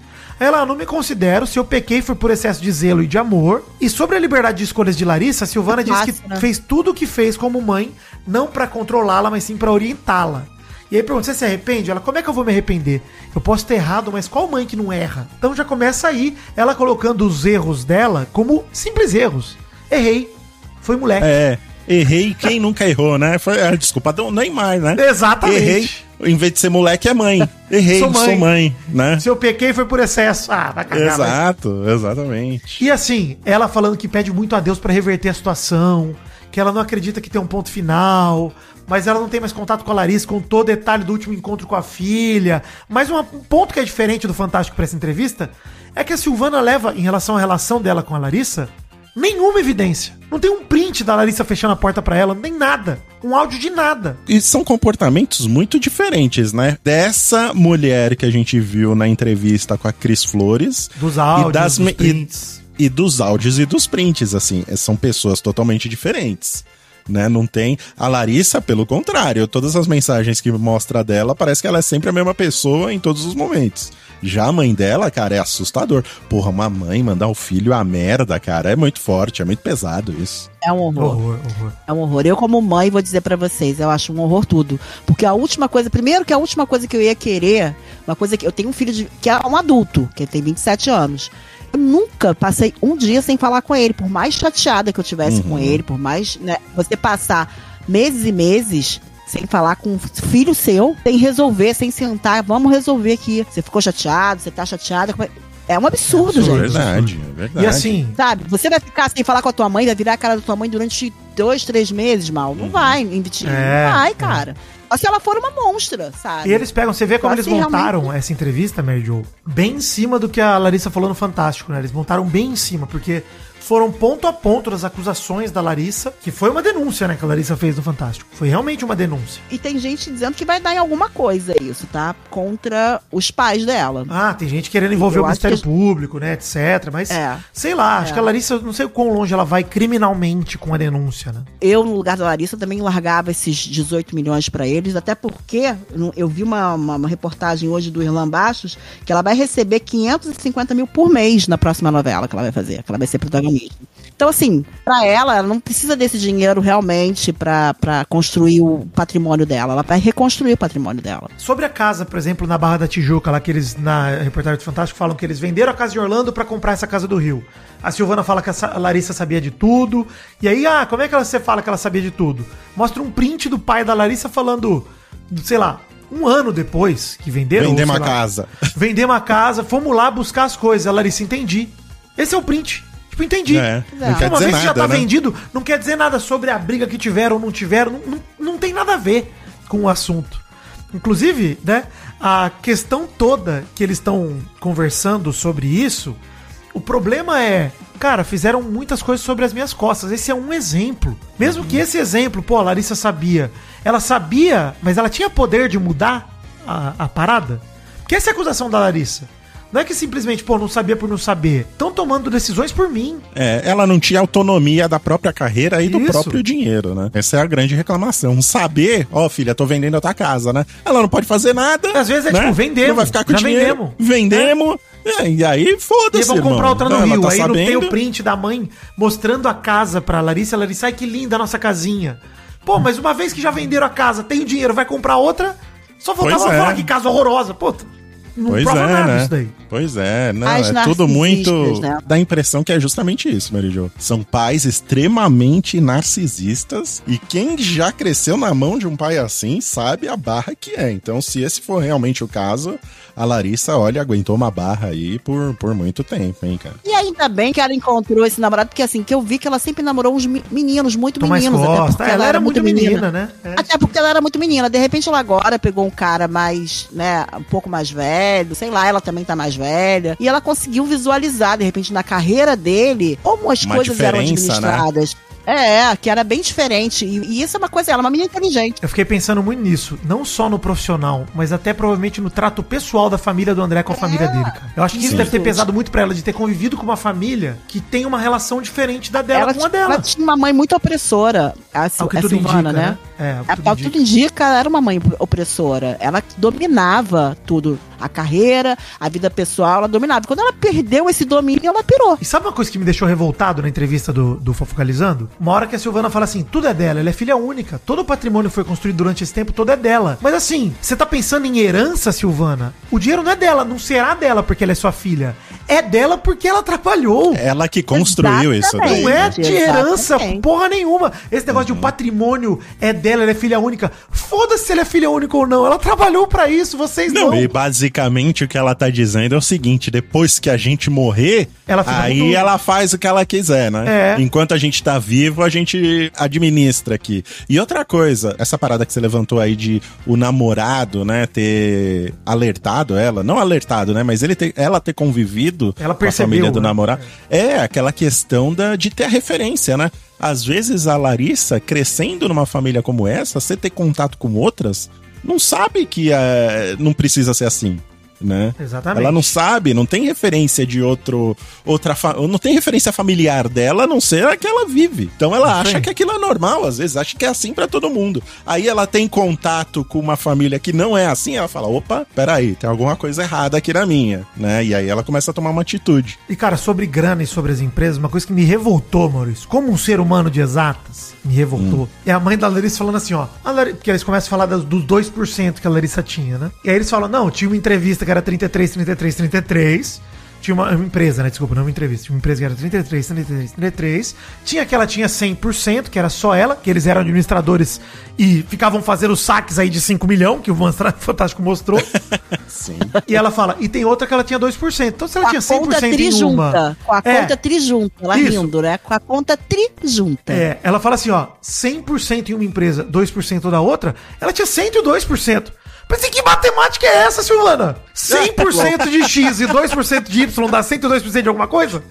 D: Ela, "Ah, não me considero, se eu pequei foi por excesso de zelo e de amor. E sobre a liberdade de escolhas de Larissa, a Silvana disse que
C: né?
D: fez tudo o que fez como mãe, não pra controlá-la, mas sim pra orientá-la. E aí pergunta, você se arrepende? Ela, como é que eu vou me arrepender? Eu posso ter errado, mas qual mãe que não erra? Então já começa aí, ela colocando os erros dela como simples erros. Errei. Foi moleque.
B: É, errei quem nunca errou, né? Foi a desculpa do Neymar, né?
D: Exatamente.
B: Errei. Em vez de ser moleque, é mãe. Errei,
D: Sou
B: sou
D: mãe.
B: mãe, né?
D: Se eu pequei foi por excesso. Ah, vai cagar.
B: Exato, exatamente.
D: E assim, ela falando que pede muito a Deus pra reverter a situação, que ela não acredita que tem um ponto final, mas ela não tem mais contato com a Larissa, com todo detalhe do último encontro com a filha. Mas um ponto que é diferente do Fantástico pra essa entrevista é que a Silvana leva, em relação à relação dela com a Larissa, nenhuma evidência. Não tem um print da Larissa fechando a porta pra ela, não tem nada. Um áudio de nada.
B: E são comportamentos muito diferentes, né? Dessa mulher que a gente viu na entrevista com a Cris Flores.
D: Dos áudios,
B: e das
D: dos prints.
B: E, e dos áudios e dos prints, assim. São pessoas totalmente diferentes. Né? Não tem. A Larissa, pelo contrário, todas as mensagens que mostra dela, parece que ela é sempre a mesma pessoa em todos os momentos. Já a mãe dela, cara, é assustador. Porra, uma mãe mandar o filho a merda, cara, é muito forte, é muito pesado isso.
C: É um horror.
D: Horror, horror.
C: É um horror. Eu, como mãe, vou dizer pra vocês, eu acho um horror tudo. Porque a última coisa, primeiro que a última coisa que eu ia querer, uma coisa que eu tenho um filho de, que é um adulto, que tem 27 anos. Eu nunca passei um dia sem falar com ele, por mais chateada que eu tivesse com ele, por mais, né, você passar meses e meses sem falar com um filho seu, sem resolver, sem sentar, vamos resolver aqui. Você ficou chateado, você tá chateada. É um absurdo,
D: É
C: gente.
D: absurdo.
B: Verdade, é verdade.
D: E assim,
C: Sabe? Você vai ficar sem falar com a tua mãe, vai virar a cara da tua mãe durante dois, três meses, mal. Não vai, investir.
D: É,
C: não vai,
D: é.
C: cara. Só se ela for uma monstra, sabe?
D: E eles pegam, você vê como
C: Só
D: eles
C: se
D: montaram
C: realmente-
D: essa entrevista, Mary Jo, bem em cima do que a Larissa falou no Fantástico, né? Eles montaram bem em cima, porque foram ponto a ponto das acusações da Larissa, que foi uma denúncia, né, que a Larissa fez no Fantástico. Foi realmente uma denúncia.
C: E tem gente dizendo que vai dar em alguma coisa isso, tá? Contra os pais dela.
D: Ah, tem gente querendo envolver
C: Eu
D: o Ministério
C: que-
D: Público, né, etc. Mas,
C: É.
D: sei lá, acho
C: É.
D: que a Larissa, não sei o quão longe ela vai criminalmente com a denúncia, né?
C: Eu, no lugar da Larissa, também largava esses 18 milhões pra eles, até porque eu- vi uma, uma, uma reportagem hoje do Irlan Bastos que ela vai receber 550 mil por mês na próxima novela que ela vai fazer, que ela vai ser protagonista. Então, assim, pra ela, ela não precisa desse dinheiro realmente pra, pra construir o patrimônio dela. Ela vai reconstruir o patrimônio dela.
D: Sobre a casa, por exemplo, na Barra da Tijuca, lá que eles, na reportagem do Fantástico, falam que eles venderam a casa de Orlando pra comprar essa casa do Rio. A Silvana fala que a Sa- a Larissa sabia de tudo. E aí, ah, como é que ela- você fala que ela sabia de tudo? Mostra um print do pai da Larissa falando, sei lá, um ano depois que venderam.
B: Vender uma
D: lá,
B: casa.
D: Vendemos a casa, fomos lá buscar as coisas. A Larissa, entendi. Esse é o print. Tipo, entendi.
B: É, não quer
D: Uma
B: dizer
D: vez que já
B: nada,
D: tá
B: né?
D: vendido, não quer dizer nada sobre a briga que tiveram ou não tiveram. Não, não, não tem nada a ver com o assunto. Inclusive, né, a questão toda que eles estão conversando sobre isso, o problema é, cara, fizeram muitas coisas sobre as minhas costas. Esse é um exemplo. Mesmo que esse exemplo, pô, a Larissa sabia. Ela sabia, mas ela tinha poder de mudar a, a parada? Porque essa é a acusação da Larissa. Não é que simplesmente, pô, não sabia por não saber. Estão tomando decisões por mim.
B: É, ela não tinha autonomia da própria carreira e do
D: Isso.
B: próprio dinheiro, né? Essa é a grande reclamação. Saber, ó, filha, tô vendendo a tua casa, né? Ela não pode fazer nada.
D: Às vezes é
B: né?
D: tipo, vendemos,
B: Não vai ficar com
D: já
B: dinheiro.
D: vendemos.
B: Vendemos. É, e aí,
D: E
B: foda-se.
D: vão comprar outra no Rio.
B: tá
D: aí não tem
B: sabendo.
D: o print da mãe mostrando a casa pra Larissa. A Larissa, ai que linda a nossa casinha. Pô, mas uma vez que já venderam a casa, tem o dinheiro, vai comprar outra, só faltava
B: Pois é.
D: falar que casa horrorosa. Pô, não
B: Pois
D: prova
B: é,
D: nada
B: né?
D: isso daí.
B: Pois é, não,
C: As
B: é tudo muito.
C: né?
B: Dá a impressão que é justamente isso, Mary Jo. São pais extremamente narcisistas e quem já cresceu na mão de um pai assim sabe a barra que é. Então, se esse for realmente o caso, a Larissa, olha, aguentou uma barra aí por, por muito tempo, hein, cara.
C: E ainda bem que ela encontrou esse namorado, porque assim, que eu vi que ela sempre namorou uns me- meninos, muito
D: Tomás
C: meninos. até
D: Costa.
C: porque
D: Ela, era muito menina, né? É.
C: Até porque ela era muito menina. De repente ela agora pegou um cara mais, né, um pouco mais velho, sei lá, ela também tá mais velha. E ela conseguiu visualizar, de repente, na carreira dele, como as
B: Uma
C: coisas eram
B: né?
C: administradas. É, que era bem diferente. E, e isso é uma coisa, ela é uma menina inteligente.
D: Eu fiquei pensando muito nisso, não só no profissional, mas até provavelmente no trato pessoal da família do André com a família dele, cara. Eu acho que isso
C: Sim.
D: deve ter pesado muito pra ela, de ter convivido com uma família que tem uma relação diferente da dela
C: ela,
D: com a dela.
C: ela tinha uma mãe muito opressora, a, Sil-
D: Ao que
C: a
D: tudo
C: Silvana,
D: indica,
C: né?
D: né? É,
C: É,
D: tudo indica.
C: tudo indica, ela era uma mãe opressora. Ela dominava tudo. A carreira, a vida pessoal, ela dominava. Quando ela perdeu esse domínio, ela pirou.
D: E sabe uma coisa que me deixou revoltado na entrevista do, do Fofocalizando? Uma hora que a Silvana fala assim, tudo é dela, ela é filha única, todo o patrimônio foi construído durante esse tempo todo é dela. Mas assim, você tá pensando em herança, Silvana? O dinheiro não é dela, não será dela porque ela é sua filha. É dela porque ela trabalhou.
B: Ela que construiu isso
C: Exatamente.
B: daí.
D: Não é
B: né?
D: de herança,
C: Exatamente.
D: porra nenhuma. Esse negócio de o patrimônio é dela, ela é filha única. Foda-se se ela é filha única ou não. Ela trabalhou pra isso, vocês não.
B: Não, e basicamente o que ela tá dizendo é o seguinte: depois que a gente morrer,
D: Ela
B: aí ela faz o que ela quiser, né?
D: É.
B: Enquanto a gente tá vivo, a gente administra aqui. E outra coisa, essa parada que você levantou aí de o namorado, né, ter alertado ela, não alertado, né, mas ele ter, ela ter convivido
D: Ela
B: com a
D: percebeu,
B: família do
D: né?
B: namorado, é aquela questão da, de ter a referência, né? Às vezes a Larissa, crescendo numa família como essa, você ter contato com outras, não sabe que eh, não precisa ser assim. Né?
D: Exatamente.
B: Ela não sabe, não tem referência de outro. outra fa- Não tem referência familiar dela, a não ser a que ela vive. Então ela
D: Isso
B: acha que aquilo é normal, às vezes acha que é assim pra todo mundo. Aí ela tem contato com uma família que não é assim, ela fala: opa, peraí, tem alguma coisa errada aqui na minha, né? E aí ela começa a tomar uma atitude.
D: E, cara, sobre grana e sobre as empresas, uma coisa que me revoltou, Maurício, como um ser humano de exatas, me revoltou. É a mãe da Larissa falando assim, ó. A Larissa, porque eles começam a falar dos 2% que a Larissa tinha, né? E aí eles falam, não, tinha uma entrevista que era 33, 33, 33. Tinha uma, uma empresa, né? Desculpa, não uma entrevista. Tinha uma empresa que era 33, 33, 33. Tinha que ela tinha 100%, que era só ela, que eles eram administradores e ficavam fazendo saques aí de 5 milhões, que o Fantástico mostrou.
B: Sim.
D: E ela fala, e tem outra que ela tinha 2%. Então se ela
C: Com
D: tinha
C: a conta
D: 100% em uma...
C: Com a
D: É.
C: conta trijunta. Ela
D: Isso.
C: rindo, né? Com a conta trijunta.
D: É, ela fala assim, ó, 100% em uma empresa, 2% da outra, ela tinha 102%. Mas que matemática é essa, Silvana? 100% de X e 2% de Y dá 102% de alguma coisa?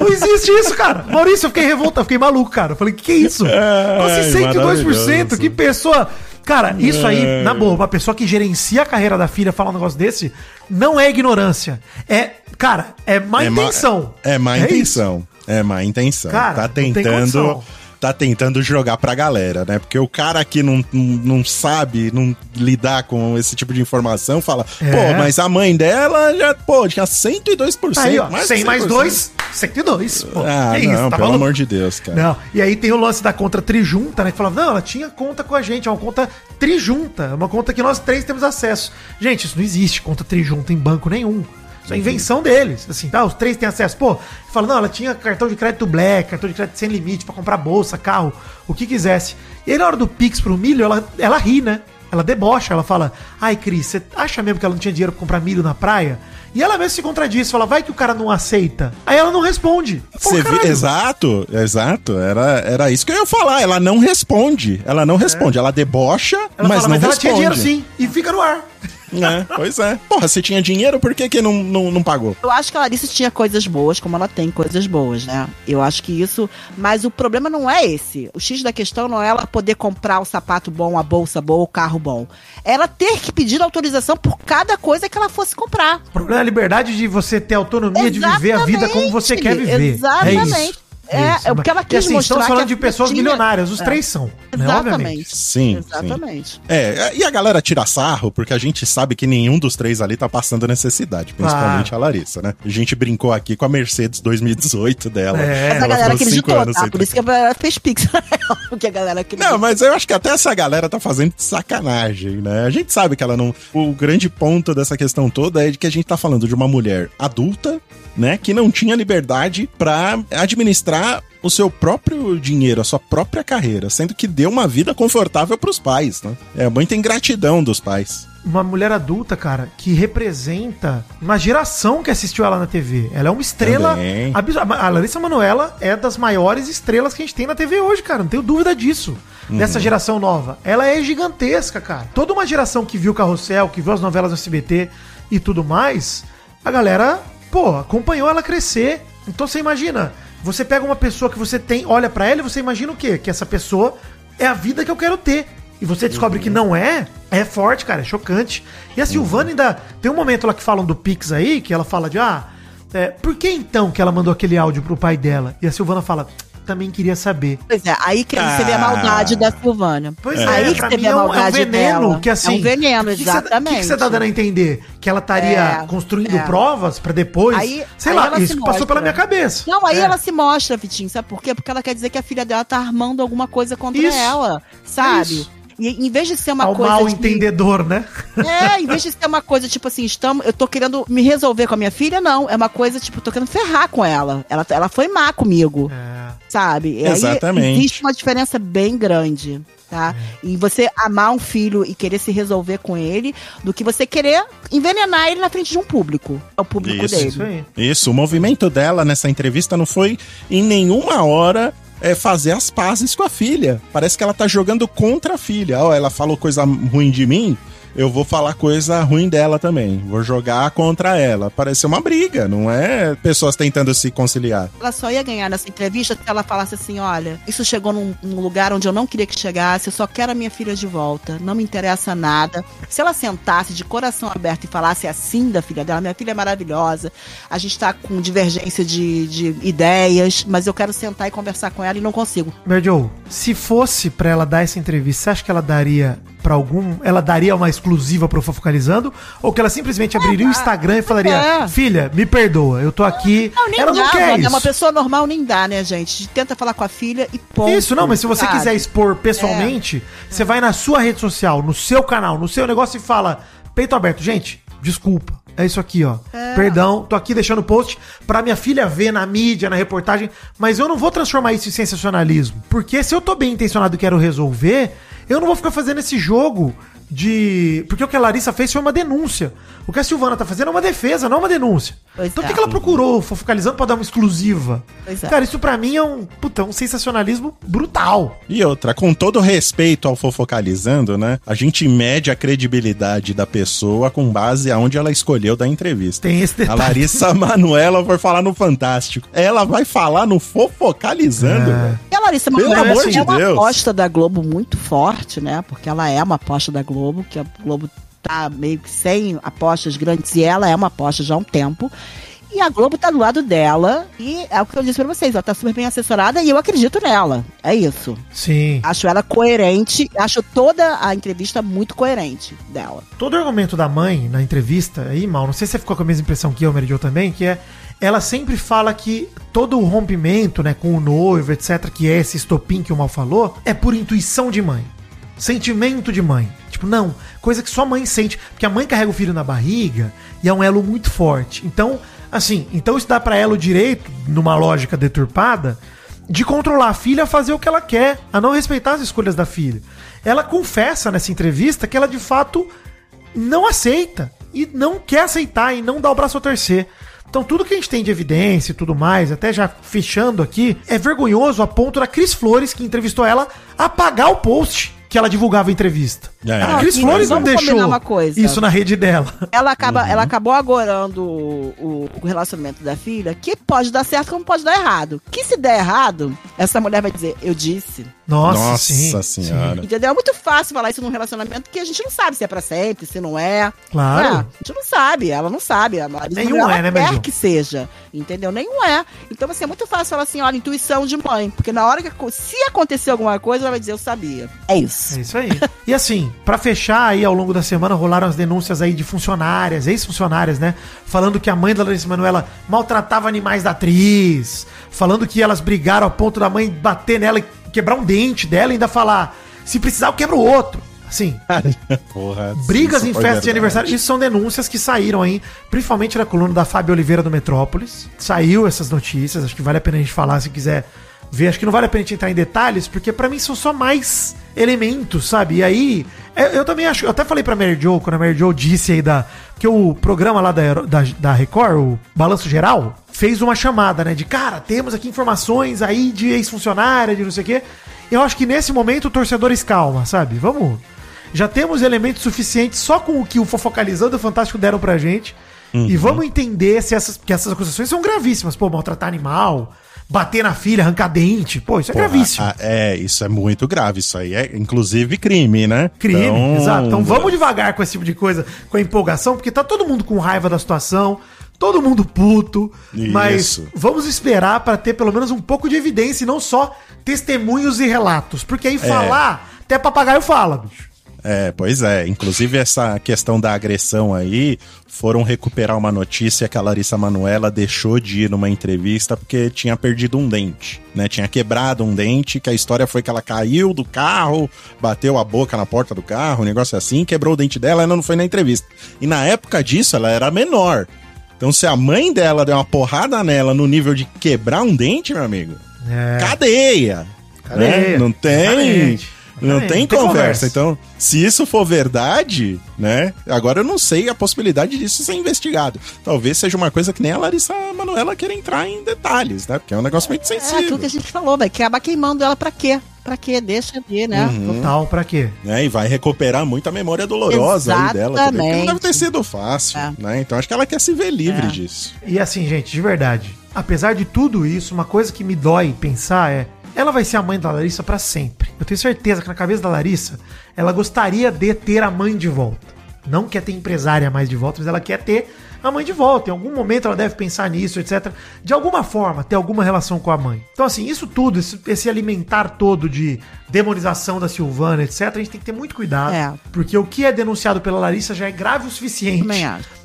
D: Não existe isso, cara. Maurício, eu fiquei revoltado, fiquei maluco, cara. Eu falei, que que é isso?
B: Ai,
D: Assim, 102%,
B: maravilhoso.
D: que pessoa... Cara, isso aí, na boa, uma pessoa que gerencia a carreira da filha falar um negócio desse, não é ignorância. É, cara, é má
B: É má-
D: intenção.
B: É má
D: isso.
B: intenção. É má intenção.
D: Cara,
B: tá tentando. Tá tentando jogar pra galera, né? Porque o cara que não, não, sabe não lidar com esse tipo de informação fala,
D: É.
B: pô, mas a mãe dela já, pô, tinha 102%.
D: Aí, ó,
B: mais
D: 100
B: que
D: mais
B: 100%.
D: 2, 102. Pô,
B: Ah,
D: que
B: não,
D: isso, tá
B: pelo
D: maluco?
B: amor de Deus, cara.
D: Não, e aí tem o lance da conta trijunta, né? Que falava, não, ela tinha conta com a gente, é uma conta trijunta, é uma conta que nós três temos acesso. Gente, isso não existe, conta trijunta em banco nenhum. Isso é invenção deles. Assim, tá? Os três têm acesso. Pô, fala, não, ela tinha cartão de crédito black, cartão de crédito sem limite pra comprar bolsa, carro, o que quisesse. E aí na hora do Pix pro milho, ela, ela ri, né? Ela debocha, ela fala, ai, Cris, você acha mesmo que ela não tinha dinheiro pra comprar milho na praia? E ela mesmo se contradiz, fala, vai que o cara não aceita. Aí ela não responde. Pô,
B: vi-. Exato, exato. Era, era isso que eu ia falar. Ela não responde. Ela não responde. Ela debocha,
D: Ela
B: mas
D: fala,
B: não
D: mas ela
B: responde.
D: tinha dinheiro sim, e fica no ar.
B: É, pois é. Porra, se tinha dinheiro, por que, que não, não, não pagou?
C: Eu acho que a Larissa tinha coisas boas, como ela tem coisas boas, né? Eu acho que isso. Mas o problema não é esse. O X da questão não é ela poder comprar o sapato bom, a bolsa boa, o carro bom. É Ela ter que pedir autorização por cada coisa que ela fosse comprar.
D: O problema é a liberdade de você ter autonomia de viver a vida como você quer viver.
C: Exatamente. É,
D: Isso,
C: é o que ela
D: e
C: quis
D: assim,
C: mostrar
D: estamos falando
C: que
D: de pessoas
C: tinha-
D: milionárias, os
C: É.
D: três são, né? Obviamente.
C: Exatamente.
B: Sim,
C: Exatamente.
B: É, e a galera tira sarro, porque a gente sabe que nenhum dos três ali tá passando necessidade, principalmente a Larissa, né? A gente brincou aqui com a Mercedes 2018 dela.
D: É,
C: Mas a
B: Ela
C: galera acreditou,
B: anos
C: tá? Por isso que a galera fez pix ela. Porque a galera acreditou.
B: Não, mas eu acho que até essa galera tá fazendo de sacanagem, né? A gente sabe que ela não. O grande ponto dessa questão toda é de que a gente tá falando de uma mulher adulta, né? Que não tinha liberdade pra administrar o seu próprio dinheiro, a sua própria carreira, sendo que deu uma vida confortável pros pais, né? É muita ingratidão dos pais.
D: Uma mulher adulta, cara, que representa uma geração que assistiu ela na TV. Ela é uma estrela. Absurda. A Larissa Manoela é das maiores estrelas que a gente tem na TV hoje, cara. Não tenho dúvida disso. Dessa geração nova. Ela é gigantesca, cara. Toda uma geração que viu Carrossel, que viu as novelas do SBT e tudo mais, a galera, pô, acompanhou ela crescer. Então você imagina, você pega uma pessoa que você tem, olha pra ela e você imagina o quê? Que essa pessoa é a vida que eu quero ter. E você descobre que não é, é forte, cara, é chocante. E a Silvana ainda. Tem um momento lá que falam do Pix aí, que ela fala de, ah, é, por que então que ela mandou aquele áudio pro pai dela? E a Silvana fala, também queria saber.
C: Pois é, aí que você vê a
B: Ah.
C: maldade da Silvânia.
D: Pois é,
C: aí que
D: pra
C: você
D: mim
C: vê a
D: é um, é um
C: maldade
D: veneno
C: dela.
D: que assim.
C: É um veneno,
D: que que você-
C: exatamente.
D: O que, que você tá dando a entender? Que ela estaria
C: É,
D: construindo
C: é.
D: provas pra depois.
C: Aí-
D: sei
C: aí
D: lá,
C: ela se
D: isso passou pela minha cabeça.
C: Não, aí
D: É.
C: ela se mostra, Vitinho, sabe por quê? Porque ela quer dizer que a filha dela tá armando alguma coisa contra
D: Isso.
C: ela, sabe? E em vez de ser uma
D: Ao
C: coisa.
D: mal
C: de-
D: entendedor, né?
C: É, em vez de ser uma coisa, tipo assim, estamos, eu tô querendo me resolver com a minha filha, não. É uma coisa, tipo, tô querendo ferrar com ela. Ela, ela foi má comigo,
D: É.
C: sabe? E aí
B: Exatamente.
C: existe uma diferença bem grande, tá?
D: É.
C: E você amar um filho e querer se resolver com ele, do que você querer envenenar ele na frente de um público. É o público
B: Isso,
C: dele.
D: Isso aí.
B: Isso, o movimento dela nessa entrevista não foi em nenhuma hora é, fazer as pazes com a filha. Parece que ela tá jogando contra a filha. Ó, ela falou coisa ruim de mim, eu vou falar coisa ruim dela também. Vou jogar contra ela. Parece uma briga, não é pessoas tentando se conciliar.
C: Ela só ia ganhar nessa entrevista se ela falasse assim: olha, isso chegou num, num lugar onde eu não queria que chegasse, eu só quero a minha filha de volta, não me interessa nada. Se ela sentasse de coração aberto e falasse assim da filha dela: minha filha é maravilhosa, a gente tá com divergência de, de ideias, mas eu quero sentar e conversar com ela e não consigo.
D: Mary Jo, se fosse pra ela dar essa entrevista, você acha que ela daria pra algum. Ela daria uma exclusiva pro Fofocalizando? Ou que ela simplesmente abriria o Instagram e falaria:
C: é.
D: Filha, me perdoa, eu tô aqui.
C: Não, nem
D: ela não
C: dá,
D: quer
C: né?
D: isso.
C: Uma pessoa normal nem dá, né, gente? Tenta falar com a filha e ponto.
D: Isso, não, mas se você
C: sabe?
D: quiser expor pessoalmente, você vai na sua rede social, no seu canal, no seu negócio e fala: peito aberto, gente, desculpa. É isso aqui, ó. Perdão, tô aqui deixando o post pra minha filha ver na mídia, na reportagem, mas eu não vou transformar isso em sensacionalismo. Porque se eu tô bem intencionado e quero resolver, eu não vou ficar fazendo esse jogo de. Porque o que a Larissa fez foi uma denúncia. O que a Silvana tá fazendo é uma defesa, não uma denúncia.
C: Pois
D: então
C: é.
D: por que que ela procurou o Fofocalizando pra dar uma exclusiva?
C: Pois é.
D: Cara, isso pra mim é um, puta, um sensacionalismo brutal.
B: E outra, com todo respeito ao fofocalizando, né? A gente mede a credibilidade da pessoa com base aonde ela escolheu da entrevista.
D: Tem esse
B: A
D: detalhe.
B: Larissa Manuela foi falar no Fantástico. Ela vai falar no fofocalizando,
D: É.
B: velho.
C: E a Larissa
B: Pelo
C: Manoela
B: amor
C: é
B: de
C: uma
B: Deus.
C: aposta da Globo muito forte, né? Porque ela é uma aposta da Globo, que a Globo tá meio que sem apostas grandes e ela é uma aposta já há um tempo. E a Globo tá do lado dela e é o que eu disse pra vocês, ela tá super bem assessorada e eu acredito nela. É isso.
D: Sim.
C: Acho ela coerente, acho toda a entrevista muito coerente dela.
D: Todo o argumento da mãe na entrevista, aí, mal, não sei se você ficou com a mesma impressão que eu, Jo, também, que é. Ela sempre fala que todo o rompimento, né, com o noivo, etc., que é esse estopim que o mal falou, é por intuição de mãe. Sentimento de mãe. Tipo, não, coisa que só mãe sente. Porque a mãe carrega o filho na barriga e é um elo muito forte. Então, assim, então isso dá pra ela o direito, numa lógica deturpada, de controlar a filha a fazer o que ela quer, a não respeitar as escolhas da filha. Ela confessa nessa entrevista que ela de fato não aceita e não quer aceitar e não dá o braço a torcer. Então tudo que a gente tem de evidência e tudo mais, até já fechando aqui, é vergonhoso a ponto da Cris Flores, que entrevistou ela, apagar o post que ela divulgava a entrevista.
B: É.
D: A Cris
C: Ah,
D: Flores não deixou
C: uma coisa.
D: isso na rede dela.
C: Ela, acaba, ela acabou agorando o, o- o relacionamento da filha, que pode dar certo como pode dar errado. Que se der errado, essa mulher vai dizer, eu disse.
D: Nossa,
B: Nossa
D: sim.
B: senhora.
C: Entendeu? É muito fácil falar isso num relacionamento que a gente não sabe se é pra sempre, se não é.
D: Claro.
C: É, a gente não sabe, ela não sabe. A Marisa
D: Nenhum
C: ela
D: é, né,
C: quer que seja. Entendeu? Nenhum é. Então, assim, é muito fácil falar assim, olha, intuição de mãe. Porque na hora que. Se acontecer alguma coisa, ela vai dizer, eu sabia. É isso.
D: É isso aí. E assim, pra fechar aí ao longo da semana rolaram as denúncias aí de funcionárias, ex-funcionárias, né? Falando que a mãe da Larissa Manoela maltratava animais da atriz, falando que elas brigaram a ponto da mãe bater nela e quebrar um dente dela e ainda falar: se precisar, eu quebro o outro. Assim,
B: Porra.
D: brigas em festa de aniversário. Isso são denúncias que saíram aí, principalmente na coluna da Fábio Oliveira do Metrópolis. Saiu essas notícias, acho que vale a pena a gente falar se quiser ver. Acho que não vale a pena a gente entrar em detalhes, porque pra mim são só mais elementos, sabe? E aí, eu, eu também acho. Eu até falei pra Mary Jo, quando a Mary Jo disse aí da. Que o programa lá da, da, da Record, o Balanço Geral, fez uma chamada, né? De cara, temos aqui informações aí de ex-funcionária, de não sei o quê. Eu acho que nesse momento o torcedor escalma, sabe? Vamos. Já temos elementos suficientes só com o que o Fofocalizando o Fantástico deram pra gente. E vamos entender se essas, que essas acusações são gravíssimas. Pô, maltratar animal, bater na filha, arrancar dente. Pô, isso é gravíssimo.
B: a- é, isso é muito grave. Isso aí é, inclusive, crime, né?
D: Crime,
B: Então,
D: exato. Então vamos devagar com esse tipo de coisa, com a empolgação, porque tá todo mundo com raiva da situação, todo mundo puto, mas
B: Isso.
D: vamos esperar pra ter pelo menos um pouco de evidência e não só testemunhos e relatos. Porque aí falar, até papagaio fala, bicho.
B: É, pois é. Inclusive, essa questão da agressão aí, foram recuperar uma notícia que a Larissa Manuela deixou de ir numa entrevista porque tinha perdido um dente, né? Tinha quebrado um dente, que a história foi que ela caiu do carro, bateu a boca na porta do carro, um negócio assim, quebrou o dente dela, ela não foi na entrevista. E na época disso, ela era menor. Então, se a mãe dela deu uma porrada nela no nível de quebrar um dente, meu amigo,
D: É.
B: cadeia.
D: Cadeia.
B: né? Não tem.
D: Exatamente.
B: Não tem
D: Não tem
B: conversa.
D: conversa.
B: Então, se isso for verdade, né? Agora eu não sei a possibilidade disso ser investigado. Talvez seja uma coisa que nem a Larissa Manoela queira entrar em detalhes, né? Porque é um negócio muito
C: É aquilo
B: sensível.
C: que a gente falou, vai acabar queimando ela pra quê? Pra quê? Deixa ali, né?
B: Uhum.
D: Total, pra quê?
B: Né? E vai recuperar muita memória dolorosa aí dela também. Porque não deve
C: Exatamente.
B: ter sido fácil,
C: É.
B: né? Então acho que ela quer se ver livre
C: É.
B: disso.
D: E assim, gente, de verdade, apesar de tudo isso, uma coisa que me dói pensar é. Ela vai ser a mãe da Larissa pra sempre. Eu tenho certeza que na cabeça da Larissa, ela gostaria de ter a mãe de volta. Não quer ter empresária mais de volta, mas ela quer ter a mãe de volta. Em algum momento ela deve pensar nisso, etc. De alguma forma, ter alguma relação com a mãe. Então, assim, isso tudo, esse, esse alimentar todo de demonização da Silvana, etc., a gente tem que ter muito cuidado.
C: É.
D: Porque o que é denunciado pela Larissa já é grave o suficiente